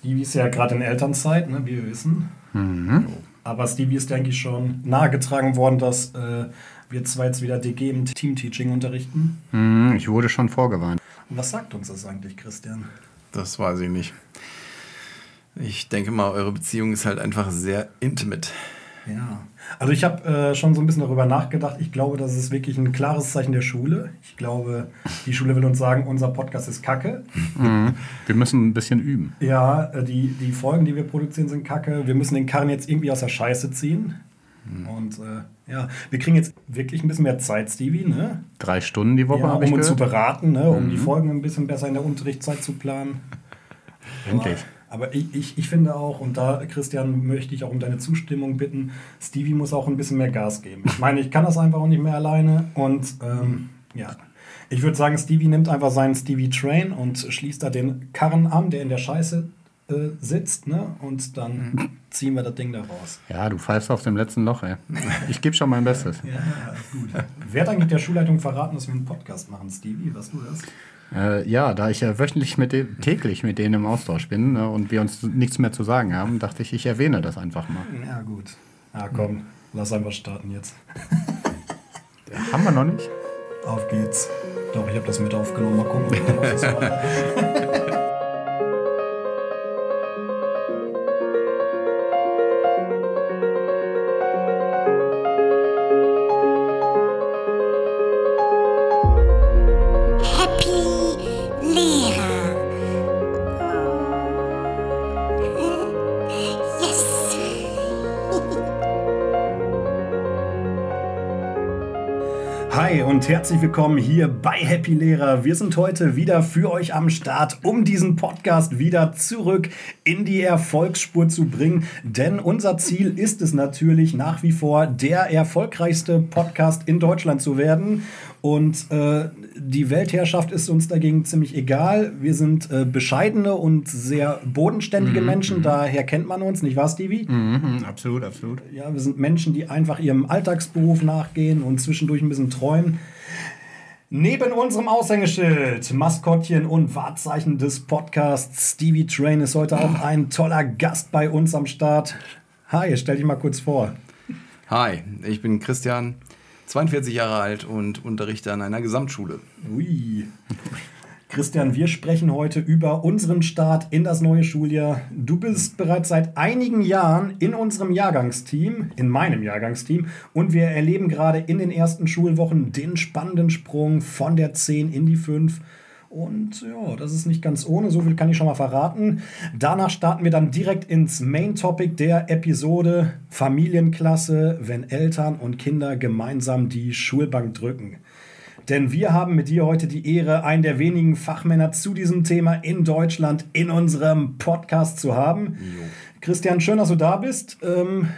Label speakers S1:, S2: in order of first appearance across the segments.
S1: Stevie ist ja gerade in Elternzeit, ne, wie wir wissen.
S2: Mhm.
S1: Aber Stevie ist, denke ich, schon nahegetragen worden, dass äh, wir zwei jetzt wieder DG im Teamteaching unterrichten.
S2: Mhm, ich wurde schon vorgewarnt.
S1: Und was sagt uns das eigentlich, Christian?
S3: Das weiß ich nicht. Ich denke mal, eure Beziehung ist halt einfach sehr intimate.
S1: Ja, also ich habe äh, schon so ein bisschen darüber nachgedacht. Ich glaube, das ist wirklich ein klares Zeichen der Schule. Ich glaube, die Schule will uns sagen, unser Podcast ist Kacke.
S2: Mhm. Wir müssen ein bisschen üben.
S1: Ja, äh, die, die Folgen, die wir produzieren, sind Kacke. Wir müssen den Karren jetzt irgendwie aus der Scheiße ziehen. Und äh, ja, wir kriegen jetzt wirklich ein bisschen mehr Zeit, Stevie, ne?
S2: Drei Stunden die Woche
S1: Ja, um uns zu
S2: gehört.
S1: beraten, ne? um die Folgen ein bisschen besser in der Unterrichtszeit zu planen.
S2: Endlich.
S1: Aber ich, ich, ich finde auch, und da, Christian, möchte ich auch um deine Zustimmung bitten, Stevie muss auch ein bisschen mehr Gas geben. Ich meine, ich kann das einfach auch nicht mehr alleine. Und ähm, ja, ich würde sagen, Stevie nimmt einfach seinen Stevie Train und schließt da den Karren an, der in der Scheiße äh, sitzt. Ne? Und dann ziehen wir das Ding da raus.
S2: Ja, du pfeifst auf dem letzten Loch, ey. Ich gebe schon mein Bestes.
S1: Ja, gut. Wer hat eigentlich der Schulleitung verraten, dass wir einen Podcast machen, Stevie? Weißt du das?
S2: Äh, ja, da ich ja wöchentlich mit dem, täglich mit denen im Austausch bin ne, und wir uns nichts mehr zu sagen haben, dachte ich, ich erwähne das einfach mal.
S1: Ja, gut. Ja, komm, lass einfach starten jetzt.
S2: Haben wir noch nicht?
S1: Auf geht's. Doch, ich habe das mit aufgenommen. Mal gucken. und herzlich willkommen hier bei Happy Lehrer. Wir sind heute wieder für euch am Start, um diesen Podcast wieder zurück in die Erfolgsspur zu bringen. Denn unser Ziel ist es natürlich nach wie vor, der erfolgreichste Podcast in Deutschland zu werden. Und äh, die Weltherrschaft ist uns dagegen ziemlich egal. Wir sind äh, bescheidene und sehr bodenständige Menschen. Daher kennt man uns, nicht wahr, Stevie?
S2: Mhm, absolut, absolut.
S1: Ja, wir sind Menschen, die einfach ihrem Alltagsberuf nachgehen und zwischendurch ein bisschen träumen. Neben unserem Aushängeschild, Maskottchen und Wahrzeichen des Podcasts, Stevie Train ist heute auch ein toller Gast bei uns am Start. Hi, stell dich mal kurz vor.
S3: Hi, ich bin Christian, 42 Jahre alt und unterrichte an einer Gesamtschule.
S1: Ui. Christian, wir sprechen heute über unseren Start in das neue Schuljahr. Du bist bereits seit einigen Jahren in unserem Jahrgangsteam, in meinem Jahrgangsteam, und wir erleben gerade in den ersten Schulwochen den spannenden Sprung von der 10 in die 5. Und ja, das ist nicht ganz ohne, so viel kann ich schon mal verraten. Danach starten wir dann direkt ins Main Topic der Episode Familienklasse, wenn Eltern und Kinder gemeinsam die Schulbank drücken. Denn wir haben mit dir heute die Ehre, einen der wenigen Fachmänner zu diesem Thema in Deutschland in unserem Podcast zu haben. Christian, schön, dass du da bist. Ähm,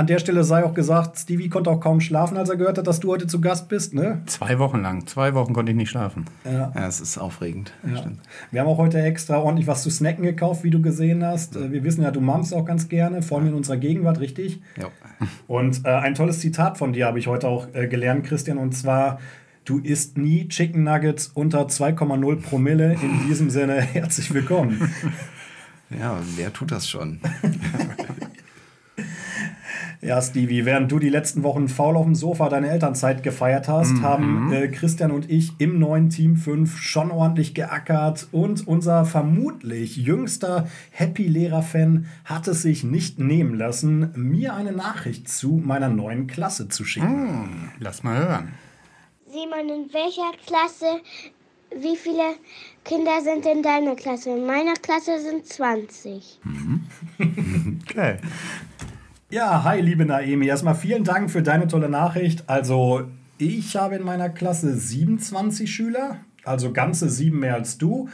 S1: an der Stelle sei auch gesagt, Stevie konnte auch kaum schlafen, als er gehört hat, dass du heute zu Gast bist. Ne?
S2: Zwei Wochen lang. Zwei Wochen konnte ich nicht schlafen.
S3: Ja, es ist aufregend.
S1: Ja. Wir haben auch heute extra ordentlich was zu snacken gekauft, wie du gesehen hast. Wir wissen ja, du mammst auch ganz gerne, vor allem in unserer Gegenwart, richtig?
S3: Ja.
S1: Und äh, ein tolles Zitat von dir habe ich heute auch äh, gelernt, Christian, und zwar, du isst nie Chicken Nuggets unter 2,0 Promille. In diesem Sinne, herzlich willkommen.
S3: ja, wer tut das schon?
S1: Ja, Stevie, während du die letzten Wochen faul auf dem Sofa deine Elternzeit gefeiert hast, haben äh, Christian und ich im neuen Team 5 schon ordentlich geackert und unser vermutlich jüngster Happy-Lehrer-Fan hat es sich nicht nehmen lassen, mir eine Nachricht zu meiner neuen Klasse zu schicken.
S2: Lass mal hören.
S4: Simon, in welcher Klasse, wie viele Kinder sind in deiner Klasse? In meiner Klasse sind 20.
S2: Okay.
S1: Ja, hi, liebe Naemi. Erstmal vielen Dank für deine tolle Nachricht. Also, ich habe in meiner Klasse 27 Schüler, also ganze sieben mehr als du.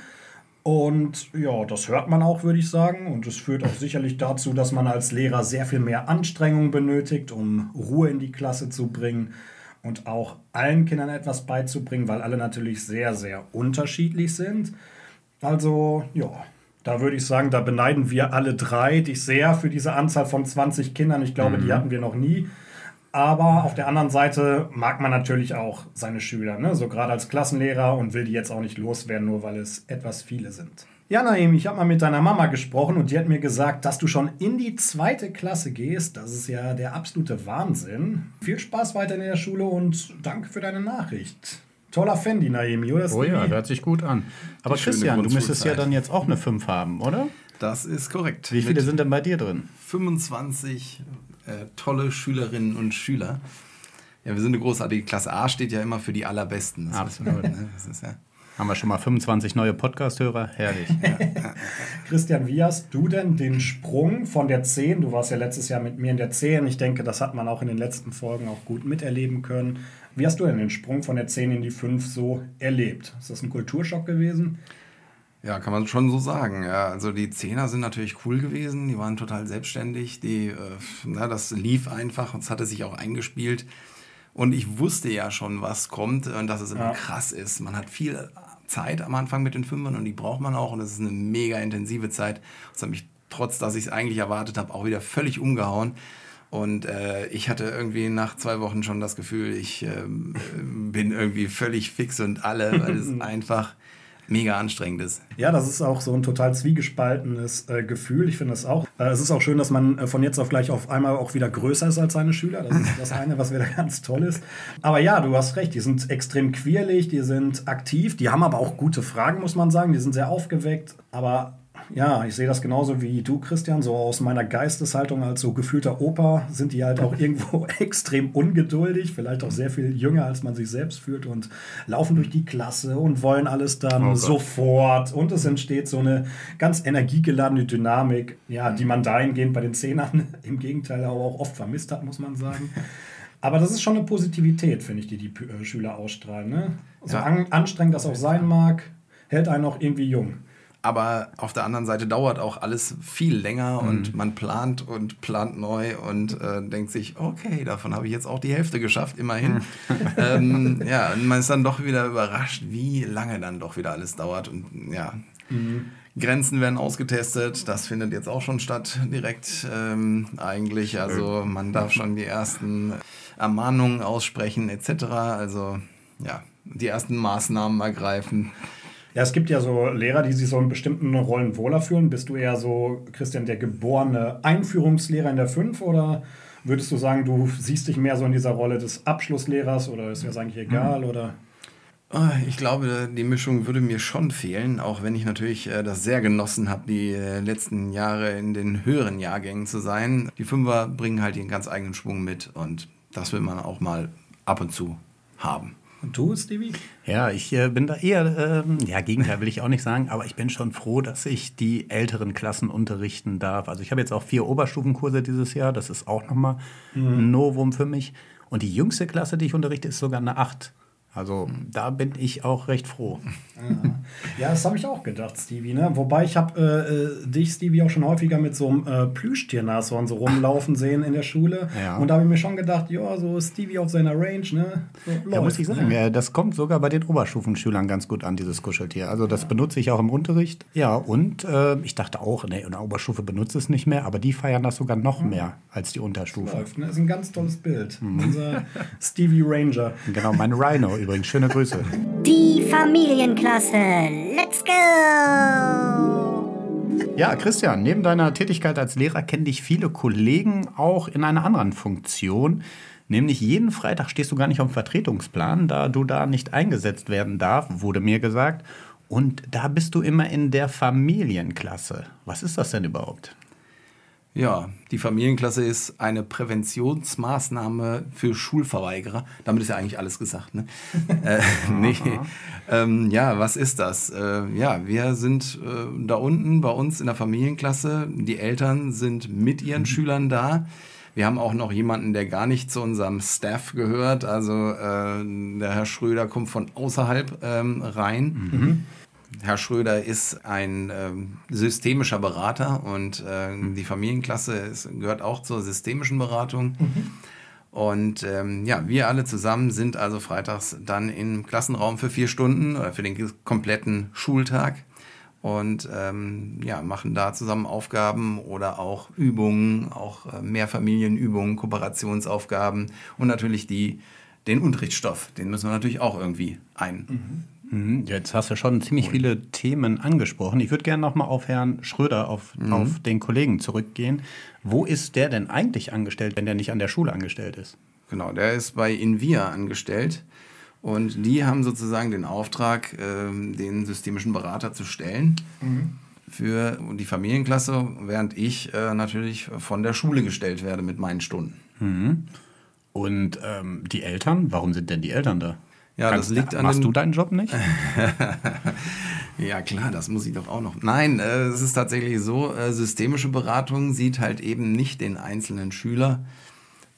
S1: Und ja, das hört man auch, würde ich sagen. Und es führt auch sicherlich dazu, dass man als Lehrer sehr viel mehr Anstrengung benötigt, um Ruhe in die Klasse zu bringen und auch allen Kindern etwas beizubringen, weil alle natürlich sehr, sehr unterschiedlich sind. Also, ja, da würde ich sagen, da beneiden wir alle drei dich sehr für diese Anzahl von 20 Kindern. Ich glaube, die hatten wir noch nie. Aber auf der anderen Seite mag man natürlich auch seine Schüler, ne? so gerade als Klassenlehrer und will die jetzt auch nicht loswerden, nur weil es etwas viele sind. Ja, Naim, ich habe mal mit deiner Mama gesprochen und die hat mir gesagt, dass du schon in die zweite Klasse gehst. Das ist ja der absolute Wahnsinn. Viel Spaß weiter in der Schule und danke für deine Nachricht. Toller Fan, die Naimi, oder?
S2: Oh ja, hört sich gut an. Aber
S3: Die
S2: Christian, du müsstest ja dann jetzt auch eine 5 haben, oder?
S3: Das ist korrekt.
S2: Wie viele
S3: Mit
S2: sind denn bei dir drin?
S3: 25 äh, tolle Schülerinnen und Schüler. Ja, wir sind eine großartige Klasse. A steht ja immer für die Allerbesten. Das wissen wir,
S2: Absolut.
S3: ne? Das ist ja
S2: Haben wir schon mal 25 neue Podcast-Hörer? Herrlich.
S1: Christian, wie hast du denn den Sprung von der 10, du warst ja letztes Jahr mit mir in der 10, ich denke, das hat man auch in den letzten Folgen auch gut miterleben können. Wie hast du denn den Sprung von der 10 in die 5 so erlebt? Ist das ein Kulturschock gewesen?
S3: Ja, kann man schon so sagen. Ja, also die Zehner sind natürlich cool gewesen, die waren total selbstständig, die, äh, na, das lief einfach und es hatte sich auch eingespielt. Und ich wusste ja schon, was kommt und dass es immer
S1: Ja.
S3: krass ist. Man hat viel Zeit am Anfang mit den Fünfern und die braucht man auch und es ist eine mega intensive Zeit. Das hat mich, trotz dass ich es eigentlich erwartet habe, auch wieder völlig umgehauen. Und äh, ich hatte irgendwie nach zwei Wochen schon das Gefühl, ich ähm, bin irgendwie völlig fix und alle, weil es einfach mega anstrengend ist.
S1: Ja, das ist auch so ein total zwiegespaltenes äh, Gefühl. Ich finde das auch. Äh, es ist auch schön, dass man äh, von jetzt auf gleich auf einmal auch wieder größer ist als seine Schüler. Das ist das eine, was wieder ganz toll ist. Aber ja, du hast recht. Die sind extrem quirlig, die sind aktiv, die haben aber auch gute Fragen, muss man sagen. Die sind sehr aufgeweckt. Aber ja, ich sehe das genauso wie du, Christian. So aus meiner Geisteshaltung als so gefühlter Opa sind die halt auch irgendwo extrem ungeduldig, vielleicht auch sehr viel jünger, als man sich selbst fühlt und laufen durch die Klasse und wollen alles dann
S2: Oh
S1: sofort. Und es entsteht so eine ganz energiegeladene Dynamik, ja, die man dahingehend bei den Zehnern im Gegenteil aber auch oft vermisst hat, muss man sagen. Aber das ist schon eine Positivität, finde ich, die die äh, Schüler ausstrahlen. Ne? So
S3: Ja.
S1: an, anstrengend das auch sein mag, hält einen auch irgendwie jung.
S3: Aber auf der anderen Seite dauert auch alles viel länger und man plant und plant neu und äh, denkt sich, okay, davon habe ich jetzt auch die Hälfte geschafft, immerhin. ähm, ja, und man ist dann doch wieder überrascht, wie lange dann doch wieder alles dauert. Und ja, Grenzen werden ausgetestet. Das findet jetzt auch schon statt, direkt ähm, eigentlich. Also man darf schon die ersten Ermahnungen aussprechen, etc. Also ja, die ersten Maßnahmen ergreifen.
S1: Ja, es gibt ja so Lehrer, die sich so in bestimmten Rollen wohler fühlen. Bist du eher so, Christian, der geborene Einführungslehrer in der 5 oder würdest du sagen, du siehst dich mehr so in dieser Rolle des Abschlusslehrers oder ist dir das eigentlich egal? Oder?
S3: Ah, Ich glaube, die Mischung würde mir schon fehlen, auch wenn ich natürlich äh, das sehr genossen habe, die äh, letzten Jahre in den höheren Jahrgängen zu sein. Die Fünfer bringen halt ihren ganz eigenen Schwung mit und das will man auch mal ab und zu haben.
S1: Und du, Stevie?
S2: Ja, ich äh, bin da eher, ähm, ja, Gegenteil will ich auch nicht sagen, aber ich bin schon froh, dass ich die älteren Klassen unterrichten darf. Also ich habe jetzt auch vier Oberstufenkurse dieses Jahr, das ist auch nochmal ein Novum für mich. Und die jüngste Klasse, die ich unterrichte, ist sogar eine 8. Also da bin ich auch recht froh.
S1: Ja, das habe ich auch gedacht, Stevie. Ne? Wobei ich habe äh, äh, dich, Stevie, auch schon häufiger mit so einem äh, Plüschtiernashorn so rumlaufen sehen in der Schule.
S2: Ja.
S1: Und da habe ich mir schon gedacht, ja, so Stevie auf seiner Range, ne? So
S2: Ja,
S1: läuft,
S2: muss ich sagen,
S1: ne?
S2: das kommt sogar bei den Oberstufenschülern ganz gut an, dieses Kuscheltier. Also das benutze ich auch im Unterricht. Ja, und äh, ich dachte auch, ne, in der Oberstufe benutzt es nicht mehr, aber die feiern das sogar noch mehr als die Unterstufe.
S1: Läuft, ne? Das ist ein ganz tolles Bild. Unser Stevie Ranger.
S2: Genau, mein Rhino übrigens. Schöne Grüße.
S5: Die Familienklasse. Let's go!
S2: Ja, Christian, neben deiner Tätigkeit als Lehrer kennen dich viele Kollegen auch in einer anderen Funktion. Nämlich jeden Freitag stehst du gar nicht auf dem Vertretungsplan, da du da nicht eingesetzt werden darf, wurde mir gesagt. Und da bist du immer in der Familienklasse. Was ist das denn überhaupt?
S3: Ja, die Familienklasse ist eine Präventionsmaßnahme für Schulverweigerer. Damit ist ja eigentlich alles gesagt. Ne? äh, nee. ähm, ja, was ist das? Äh, ja, wir sind äh, da unten bei uns in der Familienklasse. Die Eltern sind mit ihren Schülern da. Wir haben auch noch jemanden, der gar nicht zu unserem Staff gehört. Also äh, der Herr Schröder kommt von außerhalb ähm, rein. Herr Schröder ist ein ähm, systemischer Berater und äh, die Familienklasse ist, gehört auch zur systemischen Beratung. Und ähm, ja, wir alle zusammen sind also freitags dann im Klassenraum für vier Stunden oder für den kompletten Schultag und ähm, ja, machen da zusammen Aufgaben oder auch Übungen, auch äh, Mehrfamilienübungen, Kooperationsaufgaben und natürlich die, den Unterrichtsstoff, den müssen wir natürlich auch irgendwie ein,
S2: Mhm, Jetzt hast du schon ziemlich viele Themen angesprochen. Ich würde gerne nochmal auf Herrn Schröder, auf, auf den Kollegen zurückgehen. Wo ist der denn eigentlich angestellt, wenn der nicht an der Schule angestellt ist?
S3: Genau, der ist bei Invia angestellt. Und die haben sozusagen den Auftrag, ähm, den systemischen Berater zu stellen für die Familienklasse, während ich äh, natürlich von der Schule gestellt werde mit meinen Stunden.
S2: Und ähm, die Eltern, warum sind denn die Eltern da?
S3: Ja, das liegt an
S2: Machst du deinen Job nicht?
S3: Ja, klar, das muss ich doch auch noch. Nein, äh, es ist tatsächlich so, äh, systemische Beratung sieht halt eben nicht den einzelnen Schüler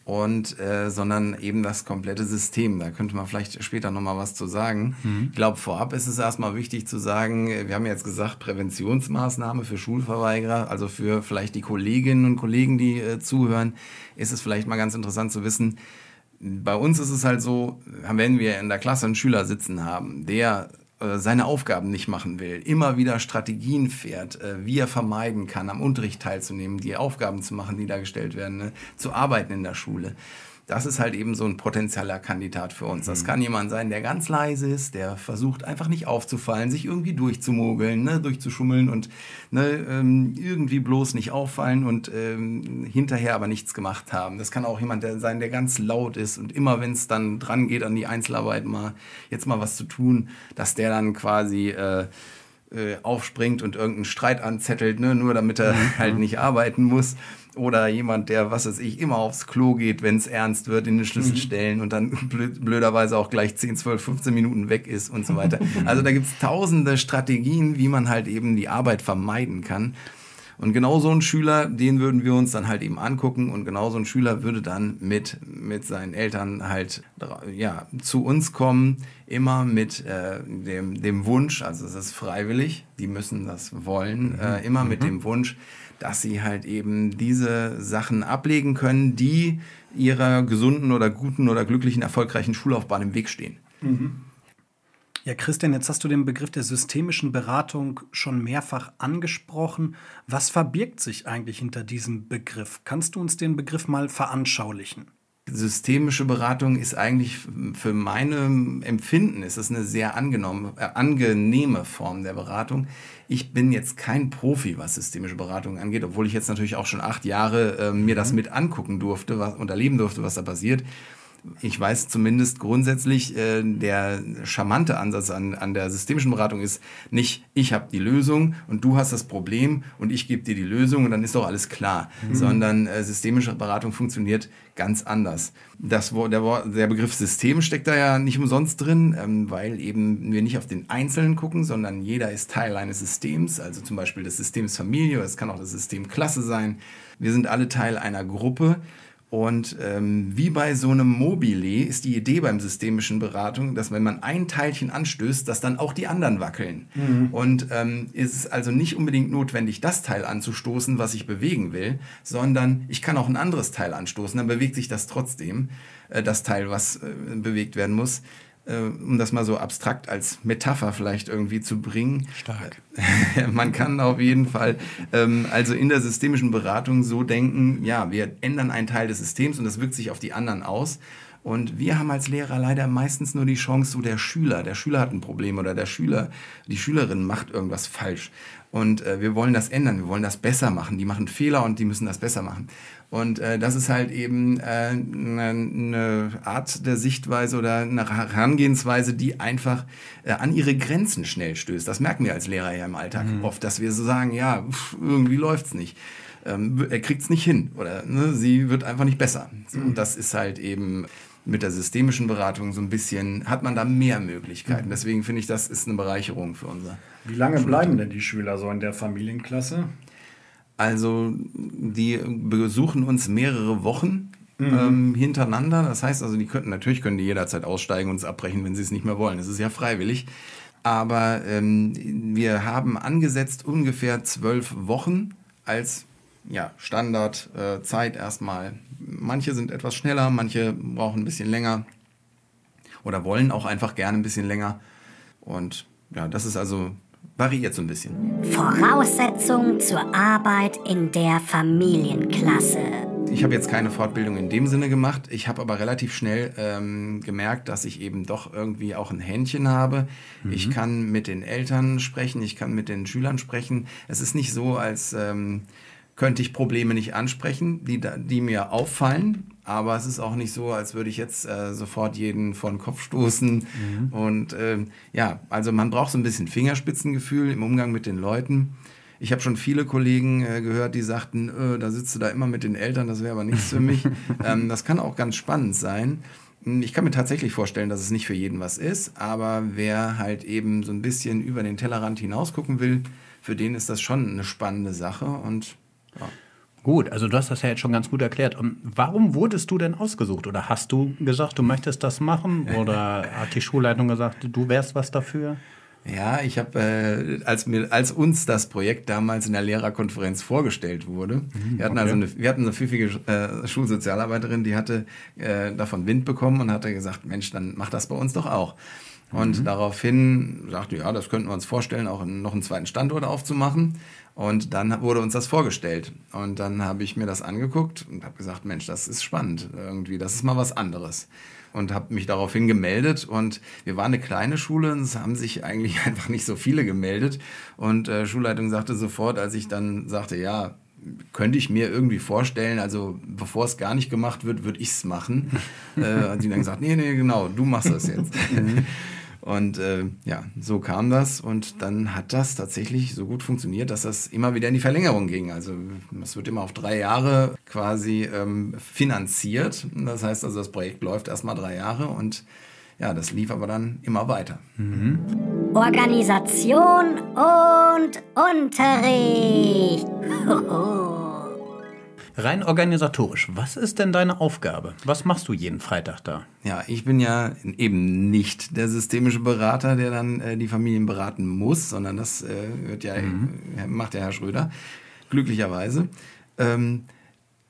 S3: und äh, sondern eben das komplette System. Da könnte man vielleicht später noch mal was zu sagen. Ich glaube, vorab ist es erstmal wichtig zu sagen, äh, wir haben jetzt gesagt, Präventionsmaßnahme für Schulverweigerer, also für vielleicht die Kolleginnen und Kollegen, die äh, zuhören, ist es vielleicht mal ganz interessant zu wissen, bei uns ist es halt so, wenn wir in der Klasse einen Schüler sitzen haben, der äh, seine Aufgaben nicht machen will, immer wieder Strategien fährt, äh, wie er vermeiden kann, am Unterricht teilzunehmen, die Aufgaben zu machen, die da gestellt werden, ne, zu arbeiten in der Schule. Das ist halt eben so ein potenzieller Kandidat für uns. Das kann jemand sein, der ganz leise ist, der versucht einfach nicht aufzufallen, sich irgendwie durchzumogeln, ne, durchzuschummeln und ne, ähm, irgendwie bloß nicht auffallen und ähm, hinterher aber nichts gemacht haben. Das kann auch jemand der sein, der ganz laut ist und immer, wenn es dann dran geht an die Einzelarbeit, mal jetzt mal was zu tun, dass der dann quasi äh, äh, aufspringt und irgendeinen Streit anzettelt, ne, nur damit er halt nicht arbeiten muss. Oder jemand, der, was weiß ich, immer aufs Klo geht, wenn es ernst wird, in den Schlüsselstellen und dann blöd, blöderweise auch gleich 10, 12, 15 Minuten weg ist und so weiter. Also da gibt es tausende Strategien, wie man halt eben die Arbeit vermeiden kann. Und genau so ein Schüler, den würden wir uns dann halt eben angucken und genau so ein Schüler würde dann mit, mit seinen Eltern halt ja, zu uns kommen, immer mit äh, dem, dem Wunsch, also es ist freiwillig, die müssen das wollen, äh, immer mit dem Wunsch, dass sie halt eben diese Sachen ablegen können, die ihrer gesunden oder guten oder glücklichen, erfolgreichen Schullaufbahn im Weg stehen.
S1: Ja, Christian, jetzt hast du den Begriff der systemischen Beratung schon mehrfach angesprochen. Was verbirgt sich eigentlich hinter diesem Begriff? Kannst du uns den Begriff mal veranschaulichen?
S3: Systemische Beratung ist eigentlich für meine Empfinden ist es eine sehr angenommen, äh, angenehme Form der Beratung. Ich bin jetzt kein Profi, was systemische Beratung angeht, obwohl ich jetzt natürlich auch schon acht Jahre äh, mir das mit angucken durfte was, und erleben durfte, was da passiert. Ich weiß zumindest grundsätzlich, äh, der charmante Ansatz an, an der systemischen Beratung ist nicht, ich habe die Lösung und du hast das Problem und ich gebe dir die Lösung und dann ist doch alles klar, sondern äh, systemische Beratung funktioniert ganz anders. Das, der, der Begriff System steckt da ja nicht umsonst drin, ähm, weil eben wir nicht auf den Einzelnen gucken, sondern jeder ist Teil eines Systems, also zum Beispiel des Systems Familie, oder es kann auch das System Klasse sein. Wir sind alle Teil einer Gruppe und ähm, wie bei so einem Mobile ist die Idee beim systemischen Beratung, dass wenn man ein Teilchen anstößt, dass dann auch die anderen wackeln. Und ähm, ist es also nicht unbedingt notwendig, das Teil anzustoßen, was ich bewegen will, sondern ich kann auch ein anderes Teil anstoßen, dann bewegt sich das trotzdem, äh, das Teil, was äh, bewegt werden muss. Äh, um das mal so abstrakt als Metapher vielleicht irgendwie zu bringen.
S2: Stark.
S3: Man kann auf jeden Fall ähm, also in der systemischen Beratung so denken, ja, wir ändern einen Teil des Systems und das wirkt sich auf die anderen aus. Und wir haben als Lehrer leider meistens nur die Chance, so der Schüler, der Schüler hat ein Problem oder der Schüler, die Schülerin macht irgendwas falsch. Und äh, wir wollen das ändern, wir wollen das besser machen. Die machen Fehler und die müssen das besser machen. Und äh, das ist halt eben äh, eine ne Art der Sichtweise oder eine Herangehensweise, die einfach äh, an ihre Grenzen schnell stößt. Das merken wir als Lehrer ja im Alltag oft, dass wir so sagen, ja, pff, irgendwie läuft's nicht. Ähm, er kriegt's nicht hin oder ne, sie wird einfach nicht besser. So, Und das ist halt eben mit der systemischen Beratung so ein bisschen, hat man da mehr Möglichkeiten. Deswegen finde ich, das ist eine Bereicherung für unser.
S1: Wie lange bleiben denn die Schüler so in der Familienklasse?
S3: Also die besuchen uns mehrere Wochen ähm, hintereinander. Das heißt also, die könnten natürlich können die jederzeit aussteigen und es abbrechen, wenn sie es nicht mehr wollen. Das ist ja freiwillig. Aber ähm, wir haben angesetzt ungefähr zwölf Wochen als ja, Standardzeit äh, Zeit erstmal. Manche sind etwas schneller, manche brauchen ein bisschen länger oder wollen auch einfach gerne ein bisschen länger. Und ja, das ist also variiert so ein bisschen.
S5: Voraussetzung zur Arbeit in der Familienklasse.
S3: Ich habe jetzt keine Fortbildung in dem Sinne gemacht. Ich habe aber relativ schnell ähm, gemerkt, dass ich eben doch irgendwie auch ein Händchen habe. Mhm. Ich kann mit den Eltern sprechen, ich kann mit den Schülern sprechen. Es ist nicht so, als ähm, könnte ich Probleme nicht ansprechen, die, die mir auffallen. Aber es ist auch nicht so, als würde ich jetzt äh, sofort jeden vor den Kopf stoßen. Mhm. Und äh, ja, also man braucht so ein bisschen Fingerspitzengefühl im Umgang mit den Leuten. Ich habe schon viele Kollegen äh, gehört, die sagten, äh, da sitzt du da immer mit den Eltern, das wäre aber nichts für mich. ähm, das kann auch ganz spannend sein. Ich kann mir tatsächlich vorstellen, dass es nicht für jeden was ist, aber wer halt eben so ein bisschen über den Tellerrand hinaus gucken will, für den ist das schon eine spannende Sache und ja.
S2: Gut, also du hast das ja jetzt schon ganz gut erklärt. Und warum wurdest du denn ausgesucht? Oder hast du gesagt, du möchtest das machen? Oder hat die Schulleitung gesagt, du wärst was dafür?
S3: Ja, ich habe, äh, als, mir, als uns das Projekt damals in der Lehrerkonferenz vorgestellt wurde, mhm, wir hatten okay. also eine, wir hatten eine pfiffige äh, Schulsozialarbeiterin, die hatte äh, davon Wind bekommen und hatte gesagt, Mensch, dann mach das bei uns doch auch. Und mhm. daraufhin sagte, ja, das könnten wir uns vorstellen, auch noch einen zweiten Standort aufzumachen. Und dann wurde uns das vorgestellt. Und dann habe ich mir das angeguckt und habe gesagt, Mensch, das ist spannend irgendwie, das ist mal was anderes und habe mich daraufhin gemeldet. Und wir waren eine kleine Schule und es haben sich eigentlich einfach nicht so viele gemeldet. Und äh, Schulleitung sagte sofort, als ich dann sagte, ja, könnte ich mir irgendwie vorstellen, also bevor es gar nicht gemacht wird, würde ich es machen. äh, sie dann gesagt, nee, nee, genau, du machst das jetzt. Und äh, ja, so kam das und dann hat das tatsächlich so gut funktioniert, dass das immer wieder in die Verlängerung ging. Also es wird immer auf drei Jahre quasi ähm, finanziert. Das heißt also, das Projekt läuft erstmal drei Jahre und ja, das lief aber dann immer weiter. Mhm.
S5: Organisation und Unterricht.
S2: Rein organisatorisch, was ist denn deine Aufgabe? Was machst du jeden Freitag da?
S3: Ja, ich bin ja eben nicht der systemische Berater, der dann äh, die Familien beraten muss, sondern das äh, wird ja, mhm. Äh, macht der Herr Schröder, glücklicherweise. Ähm,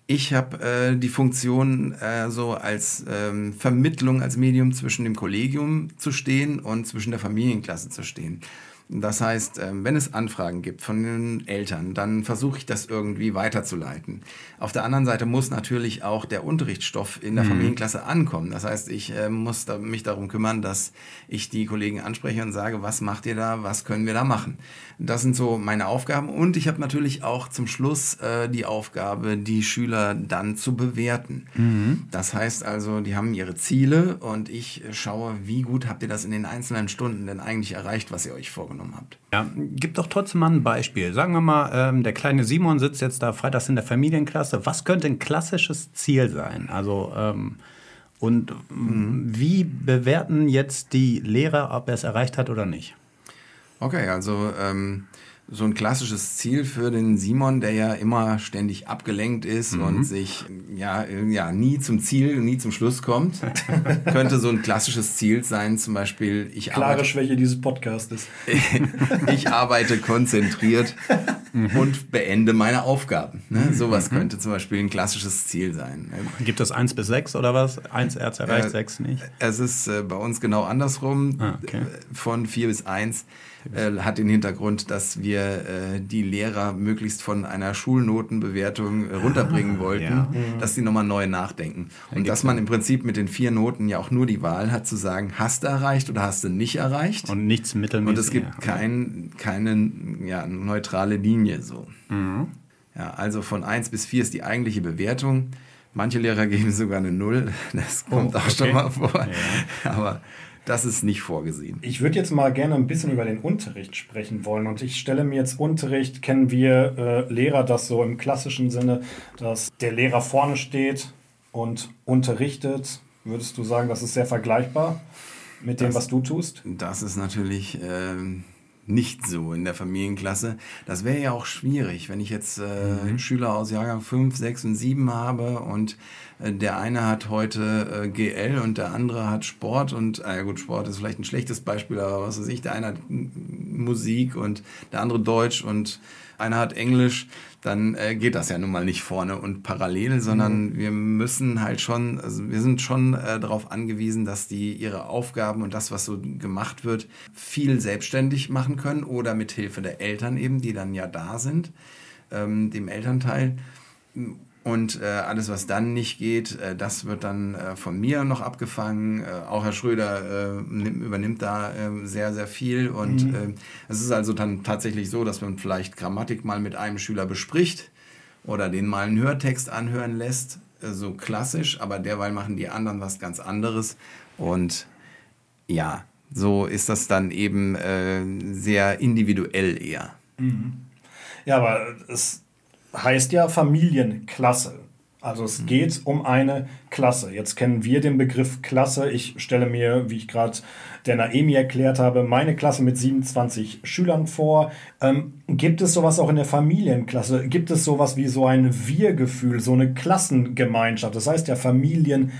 S3: ich habe äh, die Funktion, äh, so als ähm, Vermittlung, als Medium zwischen dem Kollegium zu stehen und zwischen der Familienklasse zu stehen. Das heißt, ähm, wenn es Anfragen gibt von den Eltern, dann versuche ich das irgendwie weiterzuleiten. Auf der anderen Seite muss natürlich auch der Unterrichtsstoff in der mhm. Familienklasse ankommen. Das heißt, ich äh, muss mich darum kümmern, dass ich die Kollegen anspreche und sage, was macht ihr da, was können wir da machen. Das sind so meine Aufgaben. Und ich habe natürlich auch zum Schluss äh, die Aufgabe, die Schüler dann zu bewerten. Mhm. Das heißt also, die haben ihre Ziele und ich schaue, wie gut habt ihr das in den einzelnen Stunden denn eigentlich erreicht, was ihr euch vorgenommen wahrgenommen habt.
S2: Ja, gib doch trotzdem mal ein Beispiel. Sagen wir mal, ähm, der kleine Simon sitzt jetzt da freitags in der Familienklasse. Was könnte ein klassisches Ziel sein? Also, ähm, und mhm. wie bewerten jetzt die Lehrer, ob er es erreicht hat oder nicht?
S3: Okay, also ähm, so ein klassisches Ziel für den Simon, der ja immer ständig abgelenkt ist mhm. und sich ja, ja nie zum Ziel, nie zum Schluss kommt, könnte so ein klassisches Ziel sein, zum Beispiel ich
S1: Klare arbeite, Schwäche dieses Podcastes.
S3: ich arbeite konzentriert und beende meine Aufgaben. Ne? Sowas mhm. könnte zum Beispiel ein klassisches Ziel sein.
S2: Gibt es eins bis sechs oder was? Eins Erz erreicht, äh, sechs nicht?
S3: Es ist äh, bei uns genau andersrum. Ah, okay. Von vier bis eins äh, hat den Hintergrund, dass wir äh, die Lehrer möglichst von einer Schulnotenbewertung äh, runterbringen ah, wollten, ja. Mhm. dass sie nochmal neu nachdenken. Und dass man im Prinzip mit den vier Noten ja auch nur die Wahl hat zu sagen, hast du erreicht oder hast du nicht erreicht.
S2: Und nichts mittelmäßig.
S3: Und es gibt ja. kein, keine ja, neutrale Linie so. Mhm. Ja, also von 1 bis 4 ist die eigentliche Bewertung. Manche Lehrer geben sogar eine Null. Das kommt oh, okay. auch schon mal vor. Ja. Aber das ist nicht vorgesehen.
S1: Ich würde jetzt mal gerne ein bisschen über den Unterricht sprechen wollen. Und ich stelle mir jetzt Unterricht, kennen wir äh, Lehrer das so im klassischen Sinne, dass der Lehrer vorne steht und unterrichtet. Würdest du sagen, das ist sehr vergleichbar mit dem, das, was du tust?
S3: Das ist natürlich. Äh nicht so in der Familienklasse. Das wäre ja auch schwierig, wenn ich jetzt äh, mhm. Schüler aus Jahrgang 5, 6 und 7 habe und äh, der eine hat heute äh, GL und der andere hat Sport und, äh, gut, Sport ist vielleicht ein schlechtes Beispiel, aber was weiß ich, der eine hat Musik und der andere Deutsch und einer hat Englisch, dann äh, geht das ja nun mal nicht vorne und parallel, sondern mhm. wir müssen halt schon, also wir sind schon äh, darauf angewiesen, dass die ihre Aufgaben und das, was so gemacht wird, viel selbstständig machen können oder mit Hilfe der Eltern eben, die dann ja da sind, ähm, dem Elternteil Und äh, alles, was dann nicht geht, äh, das wird dann äh, von mir noch abgefangen. Äh, auch Herr Schröder äh, nimmt, übernimmt da äh, sehr, sehr viel. Und
S1: Mhm.
S3: es ist also dann tatsächlich so, dass man vielleicht Grammatik mal mit einem Schüler bespricht oder den mal einen Hörtext anhören lässt, so klassisch, aber derweil machen die anderen was ganz anderes. Und ja, so ist das dann eben sehr individuell eher.
S1: Ja, aber es heißt ja Familienklasse. Also es geht um eine Klasse. Jetzt kennen wir den Begriff Klasse. Ich stelle mir, wie ich gerade der Naemi erklärt habe, meine Klasse mit 27 Schülern vor. Ähm, gibt es sowas auch in der Familienklasse? Gibt es sowas wie so ein Wir-Gefühl, so eine Klassengemeinschaft? Das heißt ja Familienklasse.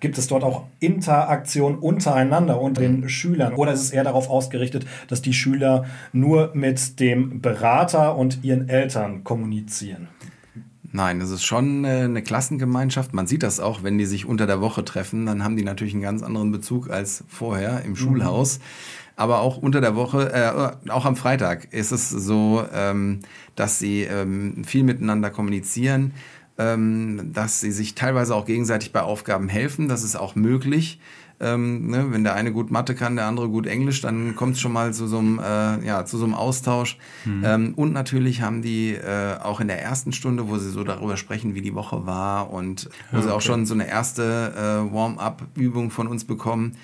S1: Gibt es dort auch Interaktion untereinander unter den Schülern? Oder ist es eher darauf ausgerichtet, dass die Schüler nur mit dem Berater und ihren Eltern kommunizieren?
S3: Nein, das ist schon äh, eine Klassengemeinschaft. Man sieht das auch, wenn die sich unter der Woche treffen, dann haben die natürlich einen ganz anderen Bezug als vorher im Schulhaus. Aber auch unter der Woche, äh, auch am Freitag ist es so, ähm, dass sie ähm, viel miteinander kommunizieren, ähm, dass sie sich teilweise auch gegenseitig bei Aufgaben helfen. Das ist auch möglich. Ähm, ne, wenn der eine gut Mathe kann, der andere gut Englisch, dann kommt es schon mal zu so einem, äh, ja, zu so einem Austausch. Ähm, und natürlich haben die äh, auch in der ersten Stunde, wo sie so darüber sprechen, wie die Woche war und wo sie auch schon so eine erste äh, Warm-up-Übung von uns bekommen,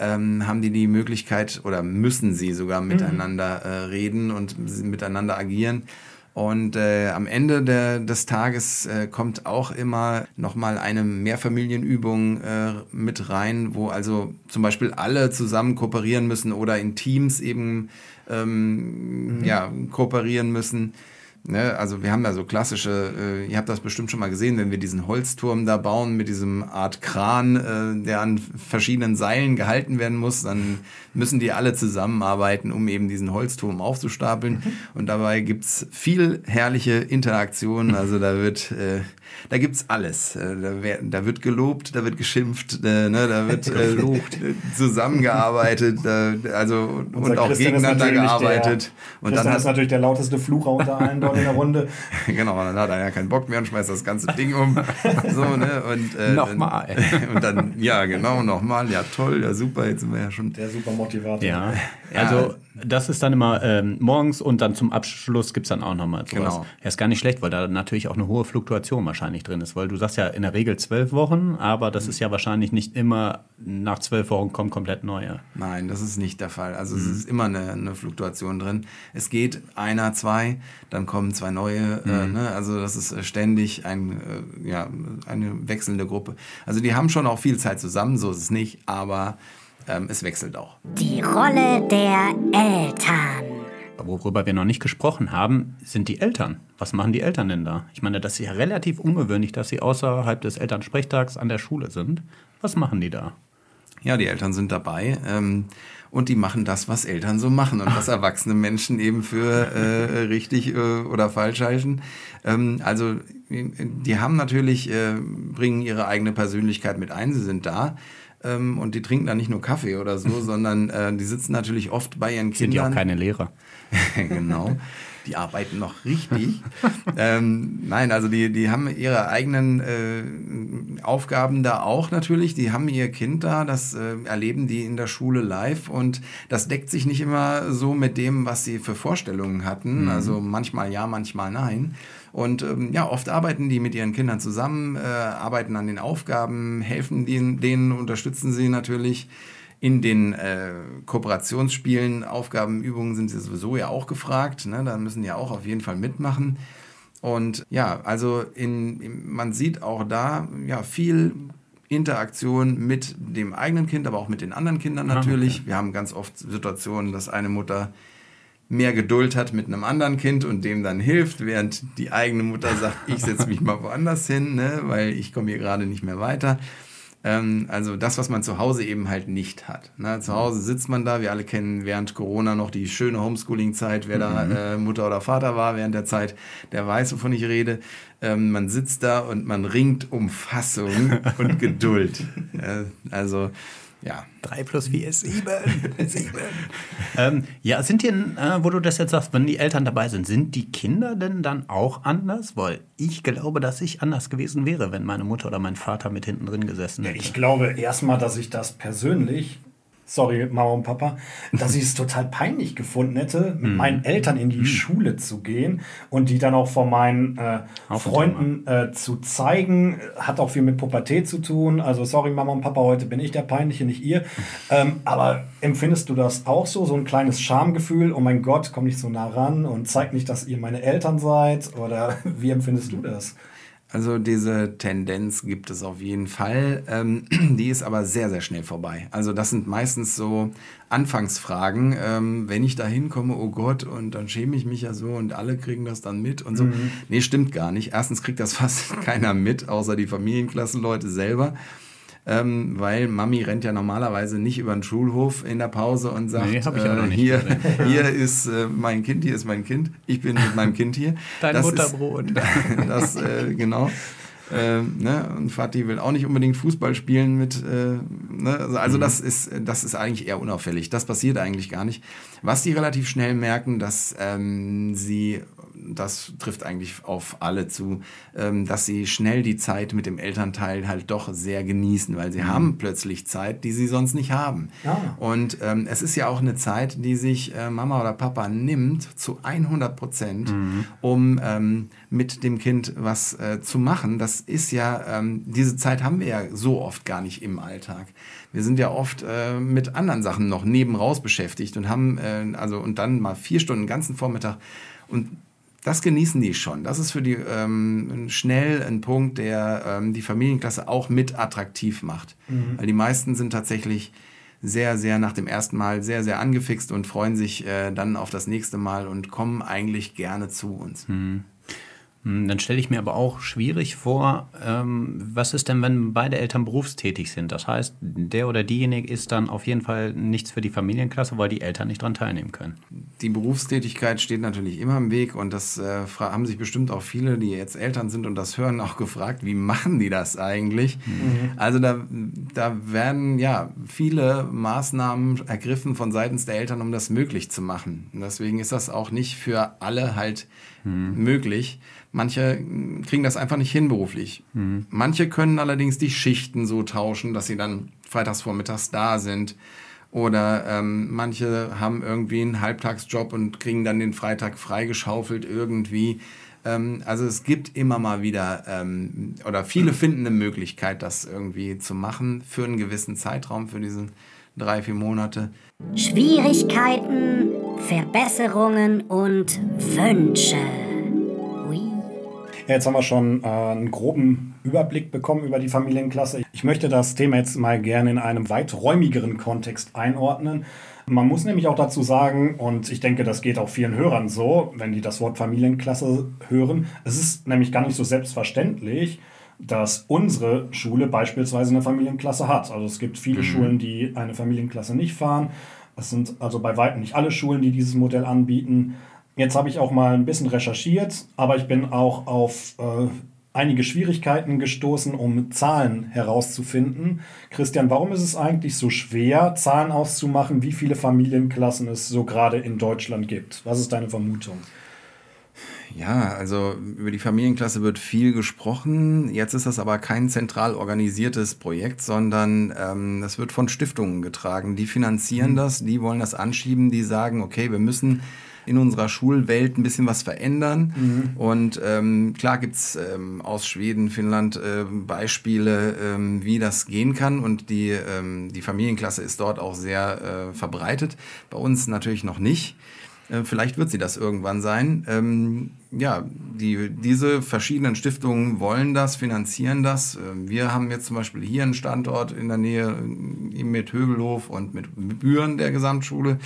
S3: ähm, haben die die Möglichkeit oder müssen sie sogar miteinander äh, reden und miteinander agieren. Und äh, am Ende der, des Tages äh, kommt auch immer nochmal eine Mehrfamilienübung äh, mit rein, wo also zum Beispiel alle zusammen kooperieren müssen oder in Teams eben ähm, ja, kooperieren müssen. Ne, also wir haben ja so klassische, äh, ihr habt das bestimmt schon mal gesehen, wenn wir diesen Holzturm da bauen mit diesem Art Kran, äh, der an verschiedenen Seilen gehalten werden muss, dann müssen die alle zusammenarbeiten, um eben diesen Holzturm aufzustapeln. Und dabei gibt's viel herrliche Interaktion. Also da wird, äh, da gibt's alles. Äh, da, wer, da wird gelobt, da wird geschimpft, äh, ne, da wird äh, zusammengearbeitet, also
S1: Unser
S3: und auch
S1: Christian ist
S3: gegeneinander gearbeitet.
S1: Der,
S3: und
S1: Christian
S3: dann
S1: ist natürlich der lauteste Flucher unter allen dort in der Runde.
S3: genau, und dann hat er ja keinen Bock mehr und schmeißt das ganze Ding um. So, ne? Und, äh,
S2: Nochmal.
S3: Dann, und dann, ja, genau, nochmal. Ja, toll, ja, super, jetzt sind wir ja schon.
S1: Der super Motivator.
S2: Ja, also das ist dann immer ähm, morgens und dann zum Abschluss gibt es dann auch nochmal sowas.
S3: Genau.
S2: Ja, ist gar nicht schlecht, weil da natürlich auch eine hohe Fluktuation wahrscheinlich drin ist, weil du sagst ja in der Regel zwölf Wochen, aber das ist ja wahrscheinlich nicht immer nach zwölf Wochen kommen komplett neue.
S3: Nein, das ist nicht der Fall. Also es ist immer eine, eine Fluktuation drin. Es geht einer, zwei, dann kommen zwei neue. Äh, ne? Also das ist äh, ständig ein, äh, ja, eine wechselnde Gruppe. Also die haben schon auch viel Zeit zusammen, so ist es nicht, aber ähm, es wechselt auch.
S5: Die Rolle der Eltern.
S2: Worüber wir noch nicht gesprochen haben, sind die Eltern. Was machen die Eltern denn da? Ich meine, das ist ja relativ ungewöhnlich, dass sie außerhalb des Elternsprechtags an der Schule sind. Was machen die da?
S3: Ja, die Eltern sind dabei ähm, und die machen das, was Eltern so machen und was erwachsene Menschen eben für äh, richtig äh, oder falsch halten. Ähm, also die haben natürlich, äh, bringen ihre eigene Persönlichkeit mit ein, sie sind da. Ähm, und die trinken dann nicht nur Kaffee oder so, sondern äh, die sitzen natürlich oft bei ihren
S2: Sind ja
S3: Kindern.
S2: auch keine Lehrer.
S3: genau. Die arbeiten noch richtig. ähm, nein, also die, die haben ihre eigenen äh, Aufgaben da auch natürlich. Die haben ihr Kind da, das äh, erleben die in der Schule live und das deckt sich nicht immer so mit dem, was sie für Vorstellungen hatten. Also manchmal ja, manchmal nein. Und ähm, ja, oft arbeiten die mit ihren Kindern zusammen, äh, arbeiten an den Aufgaben, helfen denen, denen unterstützen sie natürlich. In den äh, Kooperationsspielen, Aufgaben, Übungen sind sie sowieso ja auch gefragt. Ne? Da müssen ja auch auf jeden Fall mitmachen. Und ja, also in, man sieht auch da ja viel Interaktion mit dem eigenen Kind, aber auch mit den anderen Kindern natürlich. Wir haben ganz oft Situationen, dass eine Mutter mehr Geduld hat mit einem anderen Kind und dem dann hilft, während die eigene Mutter sagt, ich setze mich mal woanders hin, ne, weil ich komme hier gerade nicht mehr weiter. Ähm, also das, was man zu Hause eben halt nicht hat. Ne? Zu Hause sitzt man da, wir alle kennen während Corona noch die schöne Homeschooling-Zeit, wer da äh, Mutter oder Vater war während der Zeit, der weiß, wovon ich rede. Ähm, man sitzt da und man ringt um Fassung und Geduld. Ja, also Ja.
S2: 3 plus 4 ist 7. sieben. ähm, ja, sind die, äh, wo du das jetzt sagst, wenn die Eltern dabei sind, sind die Kinder denn dann auch anders? Weil ich glaube, dass ich anders gewesen wäre, wenn meine Mutter oder mein Vater mit hinten drin gesessen hätte.
S1: Ich glaube erstmal, dass ich das persönlich sorry Mama und Papa, dass ich es total peinlich gefunden hätte, mit mm. meinen Eltern in die mm. Schule zu gehen und die dann auch vor meinen äh, Freunden äh, zu zeigen. Hat auch viel mit Pubertät zu tun. Also sorry Mama und Papa, heute bin ich der Peinliche, nicht ihr. Ähm, aber empfindest du das auch so, so ein kleines Schamgefühl? Oh mein Gott, komm nicht so nah ran und zeig nicht, dass ihr meine Eltern seid? Oder wie empfindest du das?
S3: Also diese Tendenz gibt es auf jeden Fall. Ähm, die ist aber sehr, sehr schnell vorbei. Also das sind meistens so Anfangsfragen. Ähm, wenn ich da hinkomme, oh Gott, und dann schäme ich mich ja so und alle kriegen das dann mit und so. Mhm. Nee, stimmt gar nicht. Erstens kriegt das fast keiner mit, außer die Familienklassenleute selber ähm, weil Mami rennt ja normalerweise nicht über den Schulhof in der Pause und sagt, nee, äh, hier, hier ist äh, mein Kind, hier ist mein Kind, ich bin mit meinem Kind hier.
S2: Dein das Mutterbrot. Ist,
S3: das, äh, genau. Ähm, ne? Und Fatih will auch nicht unbedingt Fußball spielen mit. Äh, ne? Also, also mhm. das, ist, das ist eigentlich eher unauffällig. Das passiert eigentlich gar nicht. Was die relativ schnell merken, dass ähm, sie das trifft eigentlich auf alle zu, ähm, dass sie schnell die Zeit mit dem Elternteil halt doch sehr genießen, weil sie mhm. haben plötzlich Zeit, die sie sonst nicht haben. Ja. Und ähm, es ist ja auch eine Zeit, die sich äh, Mama oder Papa nimmt zu 100 Prozent, mhm. um ähm, mit dem Kind was äh, zu machen. Das ist ja, ähm, diese Zeit haben wir ja so oft gar nicht im Alltag. Wir sind ja oft äh, mit anderen Sachen noch nebenraus beschäftigt und haben, äh, also und dann mal vier Stunden den ganzen Vormittag. Und das genießen die schon. Das ist für die ähm, schnell ein Punkt, der ähm, die Familienklasse auch mit attraktiv macht. Mhm. Weil die meisten sind tatsächlich sehr, sehr nach dem ersten Mal sehr, sehr angefixt und freuen sich äh, dann auf das nächste Mal und kommen eigentlich gerne zu uns. Mhm.
S2: Hm, dann stelle ich mir aber auch schwierig vor, ähm, was ist denn, wenn beide Eltern berufstätig sind? Das heißt, der oder diejenige ist dann auf jeden Fall nichts für die Familienklasse, weil die Eltern nicht daran teilnehmen können.
S3: Die Berufstätigkeit steht natürlich immer im Weg und das äh, haben sich bestimmt auch viele, die jetzt Eltern sind und das hören, auch gefragt, wie machen die das eigentlich? Mhm. Also da, da werden ja viele Maßnahmen ergriffen von seitens der Eltern, um das möglich zu machen. Und deswegen ist das auch nicht für alle halt mhm. möglich. Manche kriegen das einfach nicht hin beruflich. Mhm. Manche können allerdings die Schichten so tauschen, dass sie dann freitags vormittags da sind. Oder ähm, manche haben irgendwie einen Halbtagsjob und kriegen dann den Freitag freigeschaufelt irgendwie. Ähm, also es gibt immer mal wieder, ähm, oder viele finden eine Möglichkeit, das irgendwie zu machen für einen gewissen Zeitraum, für diese drei, vier Monate.
S5: Schwierigkeiten, Verbesserungen und Wünsche.
S1: Ja, jetzt haben wir schon äh, einen groben Überblick bekommen über die Familienklasse. Ich möchte das Thema jetzt mal gerne in einem weiträumigeren Kontext einordnen. Man muss nämlich auch dazu sagen, und ich denke, das geht auch vielen Hörern so, wenn die das Wort Familienklasse hören, es ist nämlich gar nicht so selbstverständlich, dass unsere Schule beispielsweise eine Familienklasse hat. Also es gibt viele mhm. Schulen, die eine Familienklasse nicht fahren. Es sind also bei weitem nicht alle Schulen, die dieses Modell anbieten. Jetzt habe ich auch mal ein bisschen recherchiert, aber ich bin auch auf äh, einige Schwierigkeiten gestoßen, um Zahlen herauszufinden. Christian, warum ist es eigentlich so schwer, Zahlen auszumachen, wie viele Familienklassen es so gerade in Deutschland gibt? Was ist deine Vermutung?
S3: Ja, also über die Familienklasse wird viel gesprochen. Jetzt ist das aber kein zentral organisiertes Projekt, sondern ähm, das wird von Stiftungen getragen. Die finanzieren mhm. das, die wollen das anschieben, die sagen, okay, wir müssen in unserer Schulwelt ein bisschen was verändern. Mhm. Und ähm, klar gibt's ähm, aus Schweden, Finnland äh, Beispiele, ähm, wie das gehen kann. Und die, ähm, die Familienklasse ist dort auch sehr äh, verbreitet. Bei uns natürlich noch nicht. Äh, vielleicht wird sie das irgendwann sein. Ähm, ja, die, diese verschiedenen Stiftungen wollen das, finanzieren das. Ähm, wir haben jetzt zum Beispiel hier einen Standort in der Nähe äh, mit Höbelhof und mit Büren der Gesamtschule.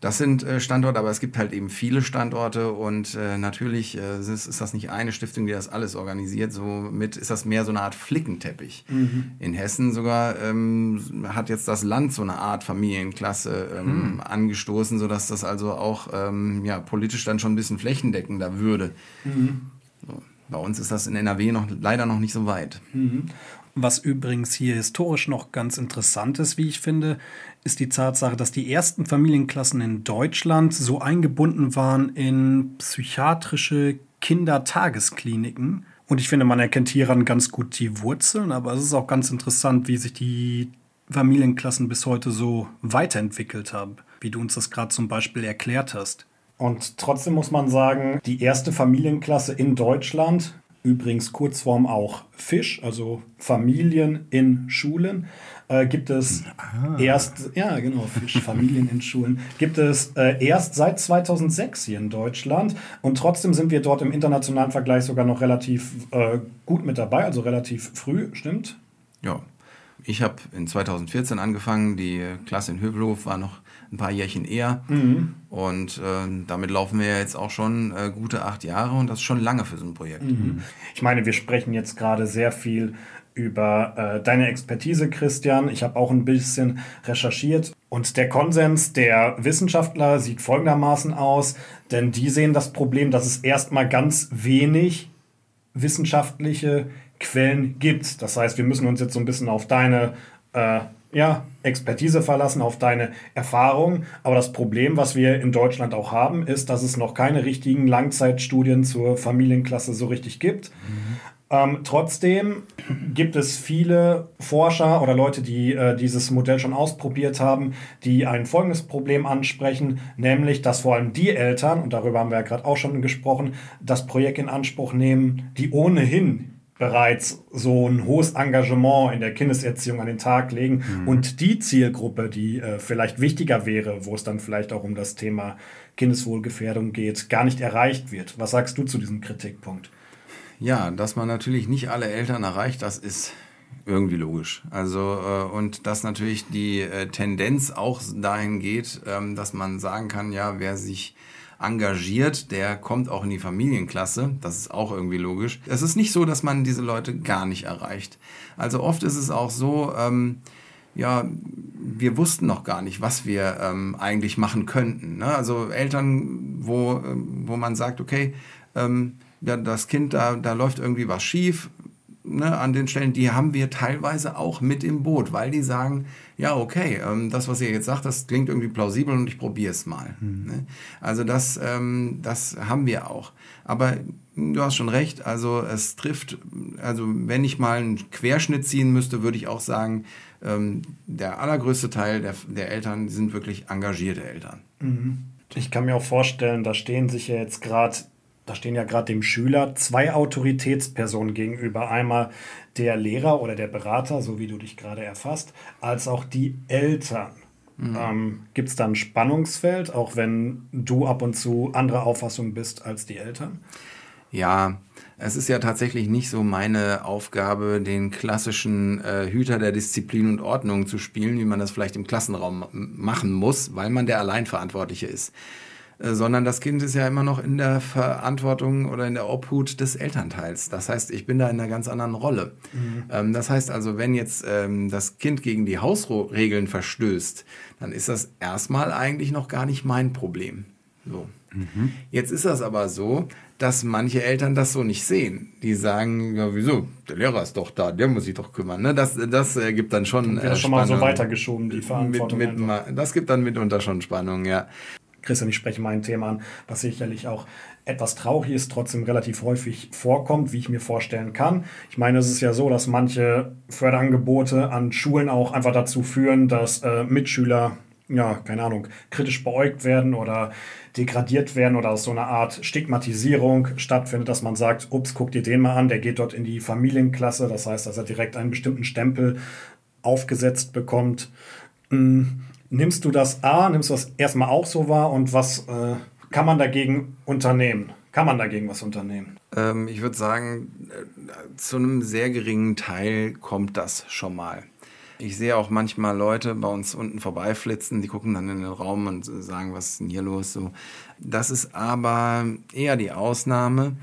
S3: Das sind äh, Standorte, aber es gibt halt eben viele Standorte und äh, natürlich äh, ist, ist, das nicht eine Stiftung, die das alles organisiert. Somit ist das mehr so eine Art Flickenteppich. Mhm. In Hessen sogar ähm, hat jetzt das Land so eine Art Familienklasse ähm, mhm. angestoßen, sodass das also auch ähm, ja, politisch dann schon ein bisschen flächendeckender würde. Mhm. So. Bei uns ist das in NRW noch, leider noch nicht so weit.
S1: Was übrigens hier historisch noch ganz interessant ist, wie ich finde, ist die Tatsache, dass die ersten Familienklassen in Deutschland so eingebunden waren in psychiatrische Kindertageskliniken. Und ich finde, man erkennt hieran ganz gut die Wurzeln, aber es ist auch ganz interessant, wie sich die Familienklassen bis heute so weiterentwickelt haben, wie du uns das gerade zum Beispiel erklärt hast. Und trotzdem muss man sagen, die erste Familienklasse in Deutschland, übrigens Kurzform auch Fisch, also Familien in Schulen, äh, gibt es erst, ja genau, Fisch, Familien in Schulen, gibt es äh, erst seit 2006 hier in Deutschland. Und trotzdem sind wir dort im internationalen Vergleich sogar noch relativ äh, gut mit dabei, also relativ früh, stimmt?
S3: Ja, ich habe in 2014 angefangen, die Klasse in Hövelhof war noch ein paar Jährchen eher. Und äh, damit laufen wir jetzt auch schon äh, gute acht Jahre und das ist schon lange für so ein Projekt.
S1: Ich meine, wir sprechen jetzt gerade sehr viel über äh, deine Expertise, Christian. Ich habe auch ein bisschen recherchiert. Und der Konsens der Wissenschaftler sieht folgendermaßen aus, denn die sehen das Problem, dass es erstmal ganz wenig wissenschaftliche Quellen gibt. Das heißt, wir müssen uns jetzt so ein bisschen auf deine äh, ja, Expertise verlassen, auf deine Erfahrung. Aber das Problem, was wir in Deutschland auch haben, ist, dass es noch keine richtigen Langzeitstudien zur Familienklasse so richtig gibt. Ähm, trotzdem gibt es viele Forscher oder Leute, die äh, dieses Modell schon ausprobiert haben, die ein folgendes Problem ansprechen, nämlich, dass vor allem die Eltern, und darüber haben wir ja gerade auch schon gesprochen, das Projekt in Anspruch nehmen, die ohnehin bereits so ein hohes Engagement in der Kindeserziehung an den Tag legen und die Zielgruppe, die äh, vielleicht wichtiger wäre, wo es dann vielleicht auch um das Thema Kindeswohlgefährdung geht, gar nicht erreicht wird. Was sagst du zu diesem Kritikpunkt?
S3: Ja, dass man natürlich nicht alle Eltern erreicht, das ist irgendwie logisch. Also äh, und dass natürlich die äh, Tendenz auch dahin geht, ähm, dass man sagen kann, ja, wer sich engagiert, der kommt auch in die Familienklasse. Das ist auch irgendwie logisch. Es ist nicht so, dass man diese Leute gar nicht erreicht. Also oft ist es auch so, ähm, ja, wir wussten noch gar nicht, was wir ähm, eigentlich machen könnten. Ne? Also Eltern, wo, ähm, wo man sagt, okay, ähm, ja, das Kind, da, da läuft irgendwie was schief, ne, an den Stellen, die haben wir teilweise auch mit im Boot, weil die sagen, ja, okay, ähm, das, was ihr jetzt sagt, das klingt irgendwie plausibel und ich probiere es mal. Ne? Also das, ähm, das haben wir auch. Aber du hast schon recht, also es trifft, also wenn ich mal einen Querschnitt ziehen müsste, würde ich auch sagen, ähm, der allergrößte Teil der, der Eltern sind wirklich engagierte Eltern.
S1: Ich kann mir auch vorstellen, da stehen sich ja jetzt gerade, da stehen ja gerade dem Schüler zwei Autoritätspersonen gegenüber. Einmal der Lehrer oder der Berater, so wie du dich gerade erfasst, als auch die Eltern. Ähm, Gibt es da ein Spannungsfeld, auch wenn du ab und zu anderer Auffassung bist als die Eltern?
S3: Ja, es ist ja tatsächlich nicht so meine Aufgabe, den klassischen äh, Hüter der Disziplin und Ordnung zu spielen, wie man das vielleicht im Klassenraum machen muss, weil man der Alleinverantwortliche ist. Äh, sondern das Kind ist ja immer noch in der Verantwortung oder in der Obhut des Elternteils. Das heißt, ich bin da in einer ganz anderen Rolle. Ähm, das heißt also, wenn jetzt ähm, das Kind gegen die Hausregeln verstößt, dann ist das erstmal eigentlich noch gar nicht mein Problem. So. Jetzt ist das aber so, dass manche Eltern das so nicht sehen. Die sagen, ja, wieso? Der Lehrer ist doch da, der muss sich doch kümmern. Ne? Das, das äh, gibt dann schon.
S1: Wird das schon mal so weitergeschoben, die Verantwortung
S3: Mit, mit, das gibt dann mitunter schon Spannung, ja.
S1: Christian, ich spreche mal ein Thema an, was sicherlich auch etwas traurig ist, trotzdem relativ häufig vorkommt, wie ich mir vorstellen kann. Ich meine, es ist ja so, dass manche Förderangebote an Schulen auch einfach dazu führen, dass äh, Mitschüler, ja, keine Ahnung, kritisch beäugt werden oder degradiert werden oder so eine Art Stigmatisierung stattfindet, dass man sagt, ups, guck dir den mal an, der geht dort in die Familienklasse, das heißt, dass er direkt einen bestimmten Stempel aufgesetzt bekommt. Mm, Nimmst du das A, nimmst du das erstmal auch so wahr und was äh, kann man dagegen unternehmen? Kann man dagegen was unternehmen?
S3: Ähm, ich würde sagen, äh, zu einem sehr geringen Teil kommt das schon mal. Ich sehe auch manchmal Leute bei uns unten vorbeiflitzen, die gucken dann in den Raum und sagen, was ist denn hier los? So. Das ist aber eher die Ausnahme.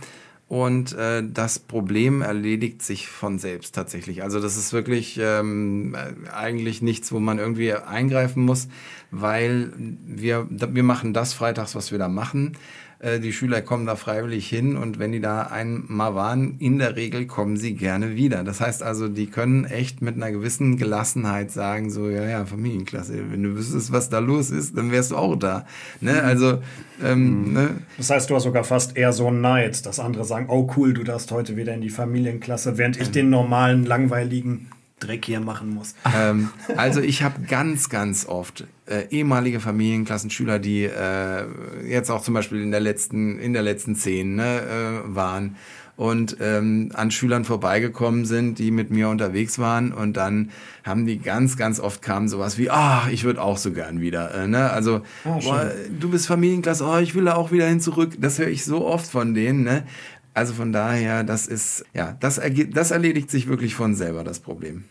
S3: Und äh, das Problem erledigt sich von selbst tatsächlich. Also das ist wirklich ähm, äh, eigentlich nichts, wo man irgendwie eingreifen muss, weil wir, wir machen das freitags, was wir da machen. Äh, die Schüler kommen da freiwillig hin und wenn die da einmal waren, in der Regel kommen sie gerne wieder. Das heißt also, die können echt mit einer gewissen Gelassenheit sagen, so, ja, ja, Familienklasse, wenn du wüsstest, was da los ist, dann wärst du auch da. Ne?
S1: Mhm.
S3: Also, ähm,
S1: Mhm.
S3: ne?
S1: Das heißt, du hast sogar fast eher so einen Neid, dass andere sagen, oh cool, du darfst heute wieder in die Familienklasse, während ich den normalen, langweiligen Dreck hier machen muss.
S3: ähm, also ich habe ganz, ganz oft äh, ehemalige Familienklassenschüler, die äh, jetzt auch zum Beispiel in der letzten, in der letzten Zehn ne, äh, waren und ähm, an Schülern vorbeigekommen sind, die mit mir unterwegs waren und dann haben die ganz, ganz oft kamen sowas wie, ah, ich würde auch so gern wieder. Äh, ne? Also,
S1: Ah,
S3: boah, du bist Familienklasse, oh, ich will da auch wieder hin zurück. Das höre ich so oft von denen. Ne? Also von daher, das ist, ja, das, das erledigt sich wirklich von selber, das Problem.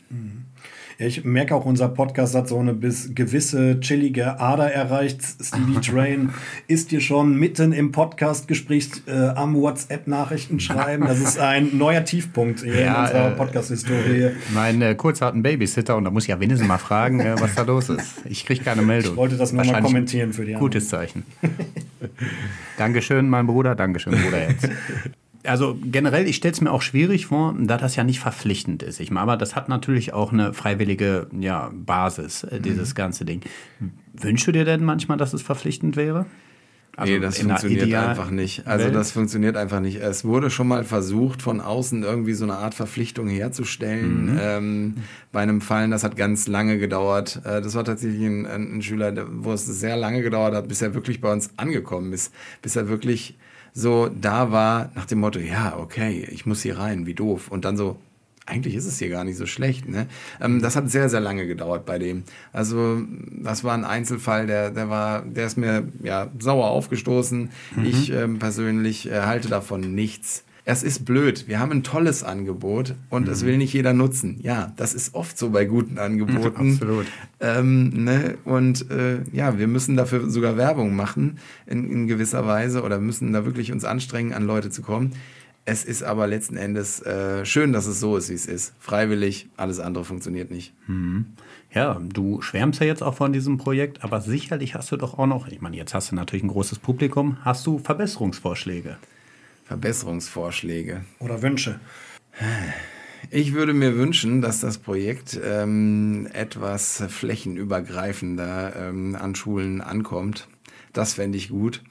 S1: Ja, ich merke auch, unser Podcast hat so eine bis gewisse chillige Ader erreicht. Stevie Train ist hier schon mitten im Podcastgespräch äh, am WhatsApp-Nachrichten schreiben. Das ist ein neuer Tiefpunkt hier in
S2: Ja,
S1: unserer
S2: äh,
S1: Podcast-Historie.
S2: Mein äh, kurzharten Babysitter und da muss ich ja wenigstens mal fragen, äh, was da los ist. Ich kriege keine Meldung.
S1: Ich wollte das nur mal
S2: Wahrscheinlich
S1: kommentieren für die anderen.
S2: Gutes Zeichen. Dankeschön, mein Bruder. Dankeschön, Bruder jetzt. Also generell, ich stelle es mir auch schwierig vor, da das ja nicht verpflichtend ist. Ich meine, aber das hat natürlich auch eine freiwillige ja, Basis, äh, dieses
S3: Mhm.
S2: ganze Ding. Wünschst du dir denn manchmal, dass es verpflichtend wäre? Also
S3: nee, das funktioniert einfach nicht. Also
S2: Welt?
S3: das funktioniert einfach nicht. Es wurde schon mal versucht, von außen irgendwie so eine Art Verpflichtung herzustellen.
S2: Mhm.
S3: Ähm, bei einem Fallen, das hat ganz lange gedauert. Äh, das war tatsächlich ein, ein, Schüler, wo es sehr lange gedauert hat, bis er wirklich bei uns angekommen ist. Bis er wirklich so da war, nach dem Motto, ja, okay, ich muss hier rein, wie doof. Und dann so, eigentlich ist es hier gar nicht so schlecht. Ne? Ähm, das hat sehr, sehr lange gedauert bei dem. Also das war ein Einzelfall, der, der war, der ist mir ja sauer aufgestoßen. Ich ähm, persönlich äh, halte davon nichts. Es ist blöd. Wir haben ein tolles Angebot und es will nicht jeder nutzen. Ja, das ist oft so bei guten Angeboten.
S2: Absolut.
S3: Ähm, ne? Und äh, ja, wir müssen dafür sogar Werbung machen in, in gewisser Weise oder müssen da wirklich uns anstrengen, an Leute zu kommen. Es ist aber letzten Endes äh, schön, dass es so ist, wie es ist. Freiwillig, alles andere funktioniert nicht.
S2: Ja, du schwärmst ja jetzt auch von diesem Projekt, aber sicherlich hast du doch auch noch, ich meine, jetzt hast du natürlich ein großes Publikum, hast du Verbesserungsvorschläge?
S3: Verbesserungsvorschläge.
S1: Oder Wünsche.
S3: Ich würde mir wünschen, dass das Projekt ähm, etwas flächenübergreifender ähm, an Schulen ankommt. Das fände ich gut.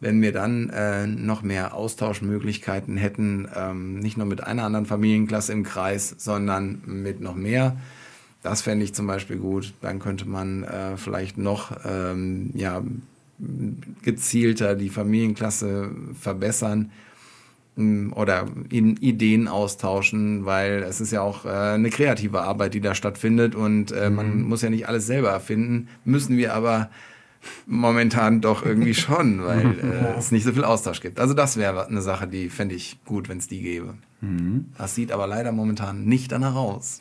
S3: Wenn wir dann äh, noch mehr Austauschmöglichkeiten hätten, ähm, nicht nur mit einer anderen Familienklasse im Kreis, sondern mit noch mehr. Das fände ich zum Beispiel gut. Dann könnte man äh, vielleicht noch ähm, ja, gezielter die Familienklasse verbessern oder in Ideen austauschen, weil es ist ja auch äh, eine kreative Arbeit, die da stattfindet und äh, man muss ja nicht alles selber erfinden, müssen wir aber momentan doch irgendwie schon, weil äh, es nicht so viel Austausch gibt. Also das wäre eine Sache, die fände ich gut, wenn es die gäbe. Das sieht aber leider momentan nicht danach aus.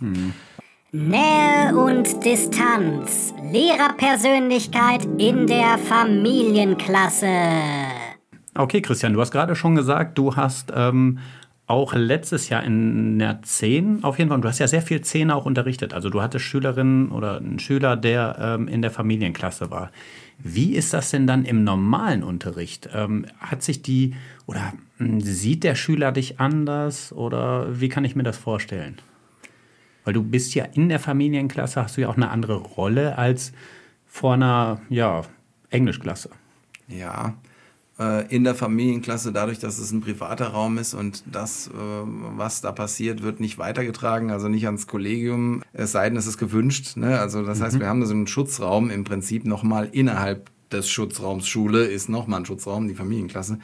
S5: Nähe und Distanz. Lehrerpersönlichkeit in der Familienklasse.
S2: Okay, Christian, du hast gerade schon gesagt, du hast ähm, auch letztes Jahr in der 10, auf jeden Fall, und du hast ja sehr viel 10 auch unterrichtet. Also du hattest Schülerinnen oder einen Schüler, der ähm, in der Familienklasse war. Wie ist das denn dann im normalen Unterricht? Ähm, hat sich die oder mh, sieht der Schüler dich anders oder wie kann ich mir das vorstellen? Weil du bist ja in der Familienklasse, hast du ja auch eine andere Rolle als vor einer ja, Englischklasse.
S3: Ja, in der Familienklasse, dadurch, dass es ein privater Raum ist und das, äh, was da passiert, wird nicht weitergetragen, also nicht ans Kollegium, es sei denn, es ist gewünscht. Ne? Also das heißt, wir haben da so einen Schutzraum im Prinzip nochmal innerhalb des Schutzraums Schule ist nochmal ein Schutzraum, die Familienklasse.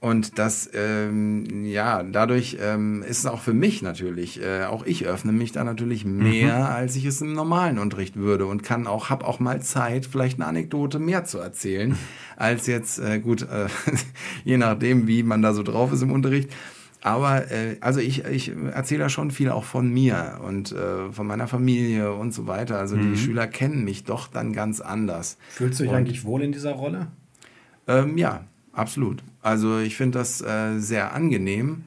S3: Und das, ähm, ja, dadurch ähm, ist es auch für mich natürlich, äh, auch ich öffne mich da natürlich mehr, als ich es im normalen Unterricht würde und kann auch, habe auch mal Zeit, vielleicht eine Anekdote mehr zu erzählen, als jetzt, äh, gut, äh, je nachdem, wie man da so drauf ist im Unterricht. Aber äh, also ich, ich erzähle da schon viel auch von mir und äh, von meiner Familie und so weiter. Also die Schüler kennen mich doch dann ganz anders.
S1: Fühlst du dich
S3: Und-
S1: eigentlich wohl in dieser Rolle?
S3: Ähm, ja, absolut. Also ich finde das äh, sehr angenehm,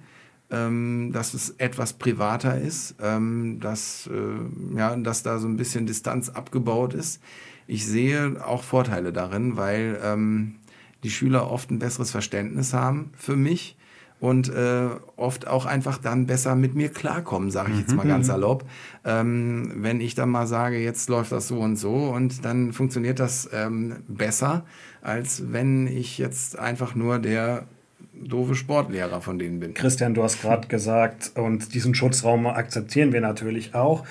S3: ähm, dass es etwas privater ist, ähm, dass, äh, ja, dass da so ein bisschen Distanz abgebaut ist. Ich sehe auch Vorteile darin, weil ähm, die Schüler oft ein besseres Verständnis haben für mich und äh, oft auch einfach dann besser mit mir klarkommen, sage ich jetzt mal ganz salopp. Ähm, wenn ich dann mal sage, jetzt läuft das so und so und dann funktioniert das ähm, besser, als wenn ich jetzt einfach nur der doofe Sportlehrer von denen bin.
S1: Christian, du hast gerade gesagt, und diesen Schutzraum akzeptieren wir natürlich auch.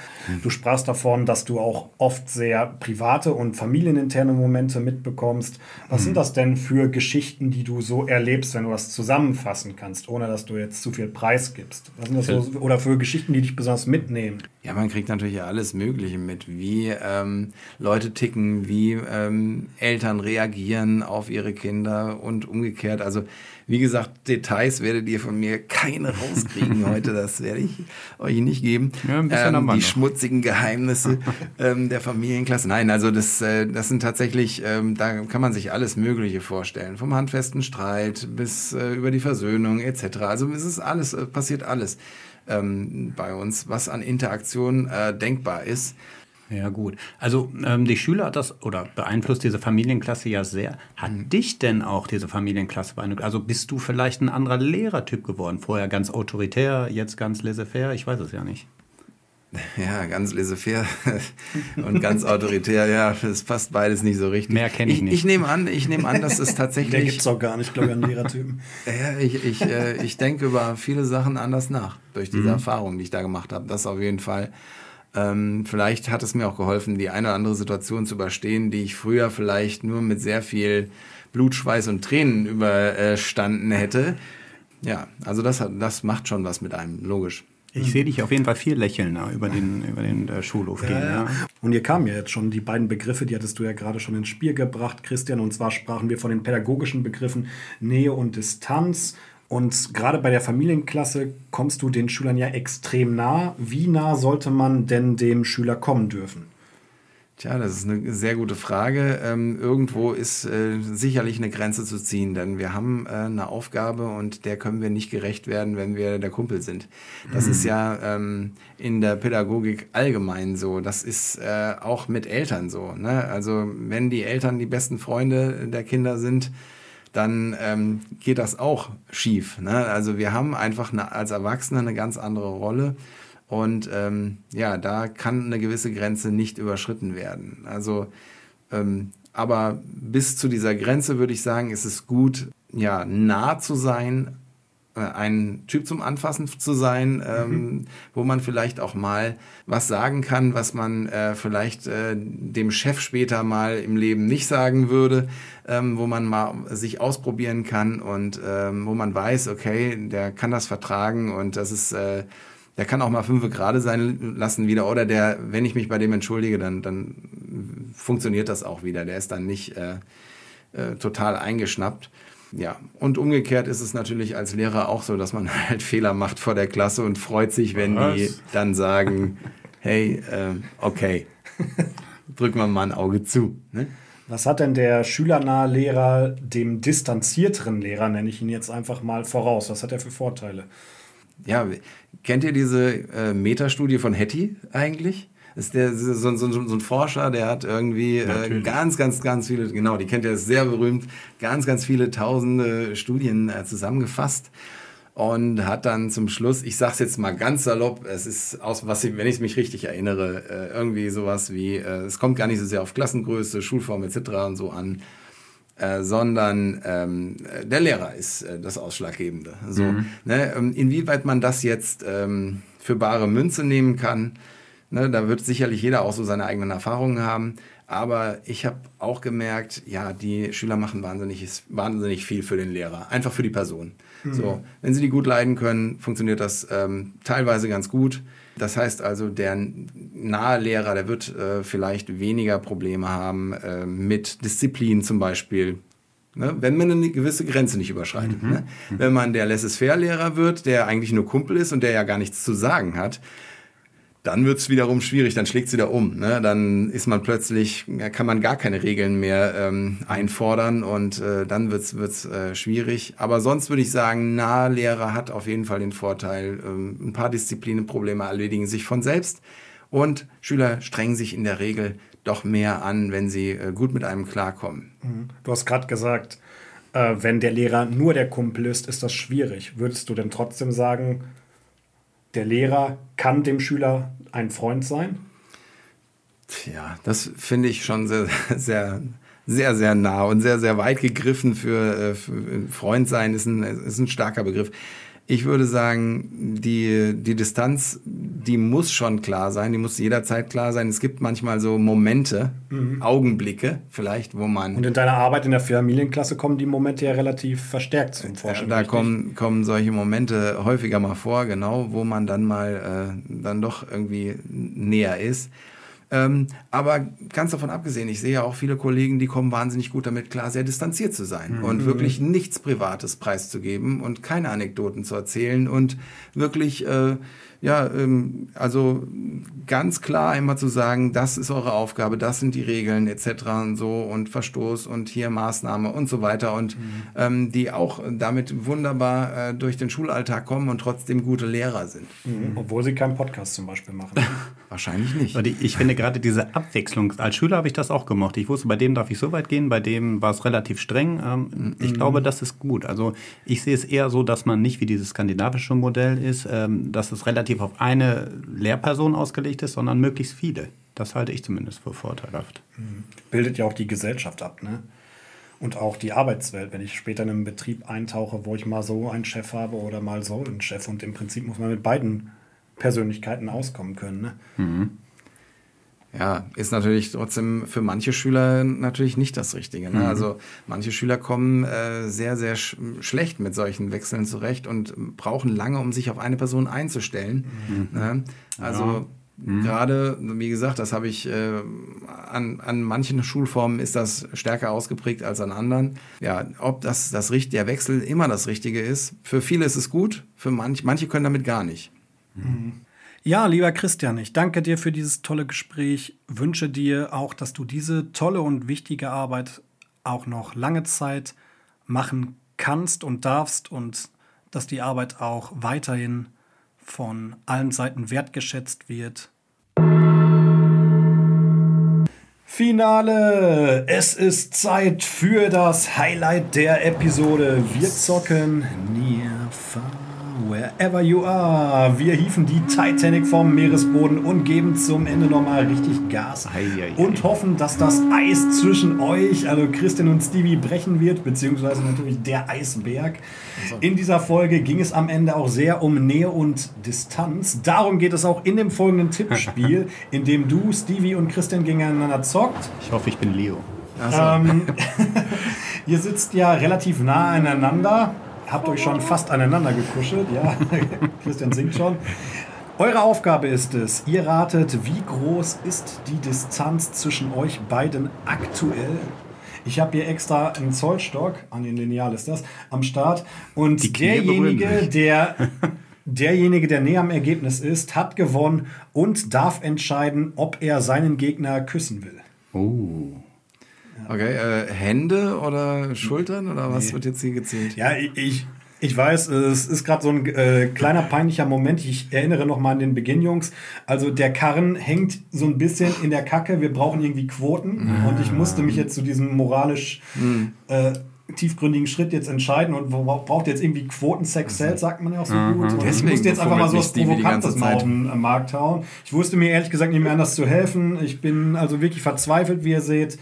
S1: Du sprachst davon, dass du auch oft sehr private und familieninterne Momente mitbekommst. Was sind das denn für Geschichten, die du so erlebst, wenn du das zusammenfassen kannst, ohne dass du jetzt zu viel Preis gibst? Was sind das so, oder für Geschichten, die dich besonders mitnehmen?
S3: Ja, man kriegt natürlich alles Mögliche mit, wie ähm, Leute ticken, wie ähm, Eltern reagieren auf ihre Kinder und umgekehrt. Also wie gesagt, Details werdet ihr von mir keine rauskriegen heute. Das werde ich euch nicht geben.
S2: Ja, ein
S3: ähm, die
S2: noch.
S3: schmutzigen Geheimnisse ähm, der Familienklasse. Nein, also das, äh, das sind tatsächlich, ähm, da kann man sich alles Mögliche vorstellen. Vom handfesten Streit bis äh, über die Versöhnung etc. Also es ist alles, äh, passiert alles ähm, bei uns, was an Interaktion äh, denkbar ist.
S2: Ja, gut. Also ähm, die Schüler hat das oder beeinflusst diese Familienklasse ja sehr. Hat dich denn auch diese Familienklasse beeinflusst? Also bist du vielleicht ein anderer Lehrertyp geworden? Vorher ganz autoritär, jetzt ganz laissez-faire? Ich weiß es ja nicht.
S3: Ja, ganz laissez-faire und ganz autoritär, ja, das passt beides nicht so richtig.
S2: Mehr kenn ich
S3: ich
S2: nicht.
S3: Ich nehme an, ich nehme an, dass es tatsächlich.
S1: gibt es auch gar nicht, glaube ich, an Lehrertypen.
S3: Ja, ich, ich, äh, ich denke über viele Sachen anders nach, durch diese Erfahrung, die ich da gemacht habe. Das auf jeden Fall. Ähm, vielleicht hat es mir auch geholfen, die eine oder andere Situation zu überstehen, die ich früher vielleicht nur mit sehr viel Blut, Schweiß und Tränen überstanden hätte. Ja, also das, hat, das macht schon was mit einem, logisch.
S2: Ich sehe dich auf jeden Fall viel lächeln na, über den, über den äh, Schulhof gehen. Ja.
S1: Und hier kamen ja jetzt schon die beiden Begriffe, die hattest du ja gerade schon ins Spiel gebracht, Christian. Und zwar sprachen wir von den pädagogischen Begriffen Nähe und Distanz. Und gerade bei der Familienklasse kommst du den Schülern ja extrem nah. Wie nah sollte man denn dem Schüler kommen dürfen?
S3: Tja, das ist eine sehr gute Frage. Ähm, irgendwo ist äh, sicherlich eine Grenze zu ziehen, denn wir haben äh, eine Aufgabe und der können wir nicht gerecht werden, wenn wir der Kumpel sind. Das ist ja ähm, in der Pädagogik allgemein so. Das ist äh, auch mit Eltern so. Ne? Also wenn die Eltern die besten Freunde der Kinder sind, dann ähm, geht das auch schief. Ne? Also wir haben einfach eine, als Erwachsene eine ganz andere Rolle. Und ähm, ja, da kann eine gewisse Grenze nicht überschritten werden. Also, ähm, aber bis zu dieser Grenze würde ich sagen, ist es gut, ja, nah zu sein, ein Typ zum Anfassen zu sein, ähm, wo man vielleicht auch mal was sagen kann, was man äh, vielleicht äh, dem Chef später mal im Leben nicht sagen würde, ähm, wo man mal sich ausprobieren kann und ähm, wo man weiß, okay, der kann das vertragen und das ist äh, der kann auch mal fünf gerade sein lassen wieder. Oder der, wenn ich mich bei dem entschuldige, dann, dann funktioniert das auch wieder. Der ist dann nicht äh, äh, total eingeschnappt. Ja, und umgekehrt ist es natürlich als Lehrer auch so, dass man halt Fehler macht vor der Klasse und freut sich, wenn die
S2: Was?
S3: dann sagen, hey, äh, okay, drücken wir mal ein Auge zu. Ne?
S1: Was hat denn der schülernahe Lehrer dem distanzierteren Lehrer, nenne ich ihn jetzt einfach mal, voraus? Was hat er für Vorteile?
S3: Ja, kennt ihr diese äh, Metastudie von Hattie eigentlich? Das ist der, so, so, so, ein Forscher, der hat irgendwie äh, ganz, ganz, ganz viele, genau, die kennt ihr, ist sehr berühmt, ganz, ganz viele tausende Studien äh, zusammengefasst und hat dann zum Schluss, ich sag's jetzt mal ganz salopp, es ist aus, was ich, wenn ich mich richtig erinnere, äh, irgendwie sowas wie, äh, es kommt gar nicht so sehr auf Klassengröße, Schulform etc. und so an, äh, sondern ähm, äh, der Lehrer ist äh, das Ausschlaggebende. So, ne, ähm, inwieweit man das jetzt ähm, für bare Münze nehmen kann, ne, da wird sicherlich jeder auch so seine eigenen Erfahrungen haben. Aber ich habe auch gemerkt, ja, die Schüler machen wahnsinnig, wahnsinnig viel für den Lehrer, einfach für die Person. So, wenn sie die gut leiden können, funktioniert das ähm, teilweise ganz gut. Das heißt also, der nahe Lehrer, der wird äh, vielleicht weniger Probleme haben äh, mit Disziplin zum Beispiel. Ne? Wenn man eine gewisse Grenze nicht überschreitet. Ne? Wenn man der Laissez-faire-Lehrer wird, der eigentlich nur Kumpel ist und der ja gar nichts zu sagen hat, dann wird es wiederum schwierig, dann schlägt es wieder um. Ne? Dann ist man plötzlich, kann man gar keine Regeln mehr ähm, einfordern und äh, dann wird es äh, schwierig. Aber sonst würde ich sagen, nahe Lehrer hat auf jeden Fall den Vorteil, ähm, ein paar Disziplinenprobleme erledigen sich von selbst und Schüler strengen sich in der Regel doch mehr an, wenn sie äh, gut mit einem klarkommen.
S1: Du hast gerade gesagt, äh, wenn der Lehrer nur der Kumpel ist, ist das schwierig. Würdest du denn trotzdem sagen, der Lehrer kann dem Schüler ein Freund sein?
S3: Ja, das finde ich schon sehr, sehr, sehr, sehr nah und sehr, sehr weit gegriffen für, äh, für Freund sein ist ein, ist ein starker Begriff. Ich würde sagen, die, die Distanz, die muss schon klar sein, die muss jederzeit klar sein. Es gibt manchmal so Momente, Augenblicke vielleicht, wo man...
S1: Und in deiner Arbeit in der Familienklasse kommen die Momente ja relativ verstärkt zum Vorschein.
S3: Da
S1: richtig?
S3: kommen, kommen solche Momente häufiger mal vor, genau, wo man dann mal äh, dann doch irgendwie näher ist. Ähm, aber ganz davon abgesehen, ich sehe ja auch viele Kollegen, die kommen wahnsinnig gut damit klar, sehr distanziert zu sein und wirklich nichts Privates preiszugeben und keine Anekdoten zu erzählen und wirklich, äh, ja, ähm, also ganz klar immer zu sagen, das ist eure Aufgabe, das sind die Regeln etc. und so und Verstoß und hier Maßnahme und so weiter und ähm, die auch damit wunderbar äh, durch den Schulalltag kommen und trotzdem gute Lehrer sind.
S1: Mhm. Obwohl sie keinen Podcast zum Beispiel machen.
S3: Wahrscheinlich nicht.
S2: Und ich, ich finde gerade diese Abwechslung, als Schüler habe ich das auch gemocht. Ich wusste, bei dem darf ich so weit gehen, bei dem war es relativ streng. Ähm, ich glaube, das ist gut. Also ich sehe es eher so, dass man nicht wie dieses skandinavische Modell ist, ähm, dass es relativ auf eine Lehrperson ausgelegt ist, sondern möglichst viele. Das halte ich zumindest für vorteilhaft.
S1: Bildet ja auch die Gesellschaft ab, ne? Und auch die Arbeitswelt. Wenn ich später in einen Betrieb eintauche, wo ich mal so einen Chef habe oder mal so einen Chef und im Prinzip muss man mit beiden Persönlichkeiten auskommen können, ne?
S3: Ja, ist natürlich trotzdem für manche Schüler natürlich nicht das Richtige. Ne? Also manche Schüler kommen äh, sehr, sehr sch schlecht mit solchen Wechseln zurecht und brauchen lange, um sich auf eine Person einzustellen. Ne? Also gerade, wie gesagt, das habe ich äh, an, an manchen Schulformen ist das stärker ausgeprägt als an anderen. Ja, ob das, das der Wechsel immer das Richtige ist, für viele ist es gut, für manch, manche können damit gar nicht.
S1: Ja, lieber Christian, ich danke dir für dieses tolle Gespräch. Wünsche dir auch, dass du diese tolle und wichtige Arbeit auch noch lange Zeit machen kannst und darfst und dass die Arbeit auch weiterhin von allen Seiten wertgeschätzt wird. Finale! Es ist Zeit für das Highlight der Episode. Wir zocken Near wherever you are. Wir hieven die Titanic vom Meeresboden und geben zum Ende nochmal richtig Gas.
S2: Ei, ei.
S1: Und hoffen, dass das Eis zwischen euch, also Christian und Stevie, brechen wird, beziehungsweise natürlich der Eisberg. In dieser Folge ging es am Ende auch sehr um Nähe und Distanz. Darum geht es auch in dem folgenden Tippspiel, in dem du, Stevie und Christian gegeneinander zockt.
S2: Ich hoffe, ich bin Leo.
S1: Ähm, ihr sitzt ja relativ nah aneinander, habt euch schon fast aneinander gekuschelt, ja. Christian singt schon. Eure Aufgabe ist es, ihr ratet, wie groß ist die Distanz zwischen euch beiden aktuell? Ich habe hier extra einen Zollstock, an den Lineal ist das, am Start. Und derjenige, der derjenige, der näher am Ergebnis ist, hat gewonnen und darf entscheiden, ob er seinen Gegner küssen will.
S2: Oh.
S3: Okay, äh, Hände oder Schultern oder was wird jetzt hier gezählt?
S1: Ja, ich, ich, ich weiß, es ist gerade so ein äh, kleiner peinlicher Moment. Ich erinnere noch mal an den Beginn, Jungs. Also der Karren hängt so ein bisschen in der Kacke. Wir brauchen irgendwie Quoten. Und ich musste mich jetzt zu diesem moralisch äh, tiefgründigen Schritt jetzt entscheiden und braucht jetzt irgendwie Quotensex Sales, sagt man ja auch so gut. Und ich
S3: Deswegen
S1: musste jetzt einfach mal so was Provokantes mal auf den äh, Markt hauen. Ich wusste mir ehrlich gesagt nicht mehr anders zu helfen. Ich bin also wirklich verzweifelt, wie ihr seht.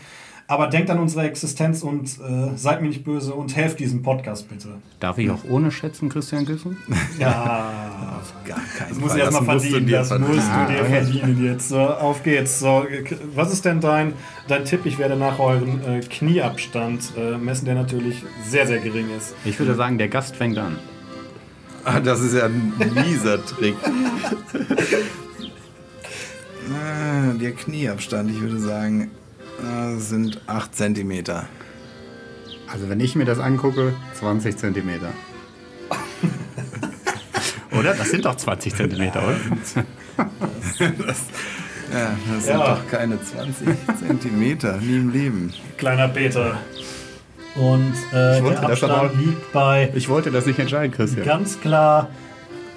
S1: Aber denkt an unsere Existenz und äh, seid mir nicht böse und helft diesem Podcast bitte.
S2: Darf ich auch ohne Schätzen Christian küssen?
S1: Ja,
S3: Gar keinen
S1: das musst du
S3: Fall.
S1: erstmal
S3: musst du
S1: verdienen. Das musst du dir
S2: okay.
S1: verdienen jetzt. So, auf geht's. So, was ist denn dein, dein Tipp? Ich werde nach euren äh, Knieabstand äh, messen, der natürlich sehr, sehr gering ist.
S2: Ich würde sagen, der Gast fängt an.
S3: Ah, das ist ja ein mieser Trick. ah, der Knieabstand, ich würde sagen, ah, sind 8 cm.
S2: Also wenn ich mir das angucke, 20 Zentimeter. oder? Das sind doch 20 Zentimeter, oder?
S3: Ja, das sind
S1: Ja.
S3: doch keine 20 Zentimeter, nie im Leben.
S1: Kleiner Peter. Und äh,
S2: Ich wollte
S1: der
S2: das
S1: Abstand
S2: auch-
S1: liegt bei
S2: Ich wollte das nicht entscheiden, Christian.
S1: ganz klar,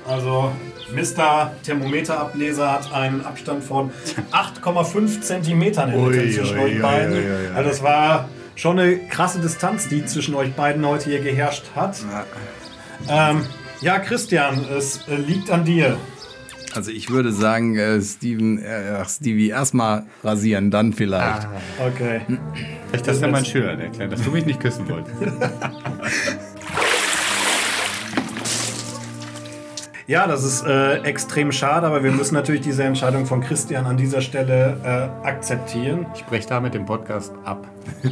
S1: also Mr. Thermometerableser hat einen Abstand von 8,5 Zentimetern in Mitte zwischen
S2: ui,
S1: euch
S2: ui,
S1: beiden.
S2: ui, ui, ui.
S1: Also das war schon eine krasse Distanz, die zwischen euch beiden heute hier geherrscht hat. Ähm, ja, Christian, es äh, liegt an dir.
S3: Also ich würde sagen, äh, Steven, äh, ach, Stevie, erstmal rasieren, dann vielleicht.
S1: Okay.
S2: Das ist ja mein Schüler, der erklärt, dass du mich nicht küssen wolltest.
S1: Ja, das ist äh, extrem schade, aber wir müssen natürlich diese Entscheidung von Christian an dieser Stelle äh, akzeptieren.
S2: Ich breche damit den Podcast ab.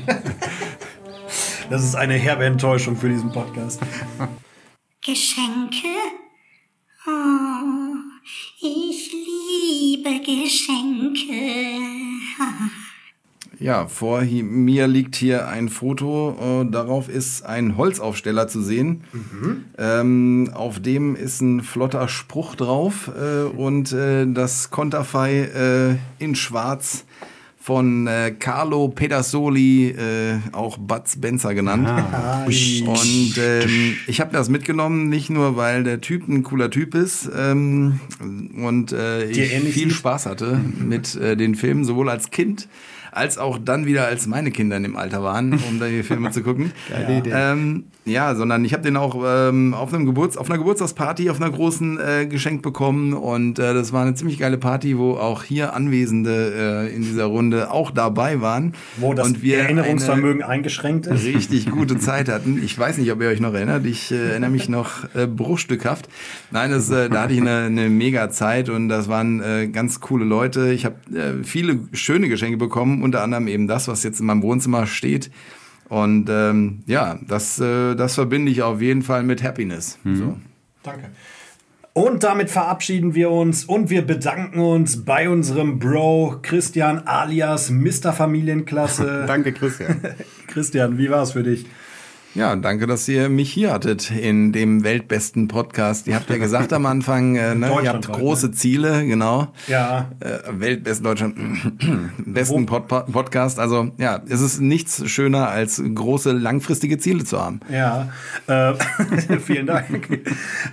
S1: Das ist eine herbe Enttäuschung für diesen Podcast.
S5: Geschenke? Oh, ich liebe Geschenke.
S3: Ja, vor mir liegt hier ein Foto. Äh, darauf ist ein Holzaufsteller zu sehen. Ähm, auf dem ist ein flotter Spruch drauf äh, und äh, das Konterfei äh, in Schwarz von äh, Carlo Pedersoli, äh, auch Bud Spencer genannt. Und ähm, ich habe das mitgenommen, nicht nur, weil der Typ ein cooler Typ ist ähm, und ich viel? Spaß hatte mit den Filmen, sowohl als Kind als auch dann wieder, als meine Kinder in dem Alter waren, um da die Filme zu gucken.
S2: Geile Idee.
S3: Ähm, ja, sondern ich habe den auch ähm, auf, einem Geburts-, auf einer Geburtstagsparty, auf einer großen äh, geschenkt bekommen und äh, das war eine ziemlich geile Party, wo auch hier Anwesende äh, in dieser Runde auch dabei waren.
S1: Wo das
S3: und wir
S1: Erinnerungsvermögen eingeschränkt ist.
S3: richtig gute Zeit hatten. Ich weiß nicht, ob ihr euch noch erinnert. Ich äh, erinnere mich noch äh, bruchstückhaft. Nein, das, äh, da hatte ich eine, eine mega Zeit und das waren ganz coole Leute. Ich habe viele schöne Geschenke bekommen, unter anderem eben das, was jetzt in meinem Wohnzimmer steht. Und ähm, ja, das, äh, das verbinde ich auf jeden Fall mit Happiness. So.
S1: Danke. Und damit verabschieden wir uns und wir bedanken uns bei unserem Bro Christian alias Mr. Familienklasse.
S2: Danke, Christian.
S1: Christian, wie war es für dich?
S3: Ja, danke, dass ihr mich hier hattet in dem weltbesten Podcast. Ihr habt ja gesagt am Anfang, äh, ne, ihr habt
S1: Deutschlandweit,
S3: große Ziele, genau.
S1: Ja,
S3: äh, weltbesten Deutschland, besten Pod Podcast. Also ja, es ist nichts schöner als große langfristige Ziele zu haben.
S1: ja. Äh, vielen Dank.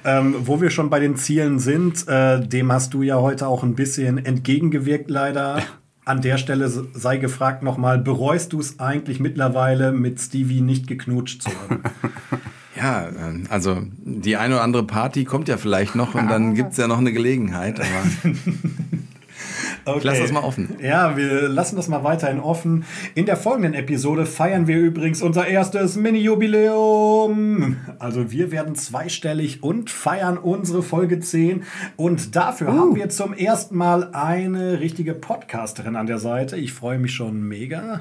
S1: ähm, wo wir schon bei den Zielen sind, äh, dem hast du ja heute auch ein bisschen entgegengewirkt, leider. An der Stelle sei gefragt nochmal, bereust du es eigentlich mittlerweile, mit Stevie nicht geknutscht zu haben?
S3: Ja, äh, also die eine oder andere Party kommt ja vielleicht noch und dann gibt's ja noch eine Gelegenheit.
S1: Okay.
S3: Ich lasse das mal offen.
S1: Ja, wir lassen das mal weiterhin offen. In der folgenden Episode feiern wir übrigens unser erstes Mini-Jubiläum. Also wir werden zweistellig und feiern unsere Folge 10. Und dafür haben wir zum ersten Mal eine richtige Podcasterin an der Seite. Ich freue mich schon mega.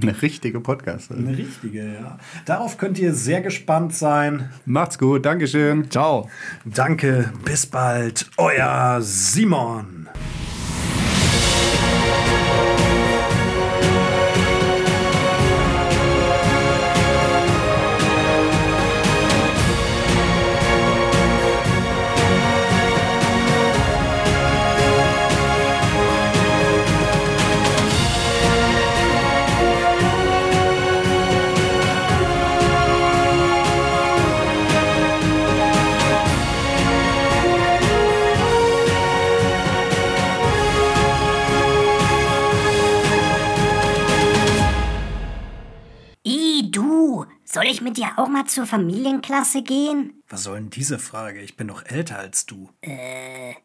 S2: Eine richtige Podcast.
S1: Eine richtige, ja. Darauf könnt ihr sehr gespannt sein.
S2: Macht's gut, Dankeschön. Ciao.
S1: Danke, bis bald. Euer Simon.
S5: Soll ich mit dir auch mal zur Familienklasse gehen?
S1: Was soll denn diese Frage? Ich bin doch älter als du.
S5: Hä?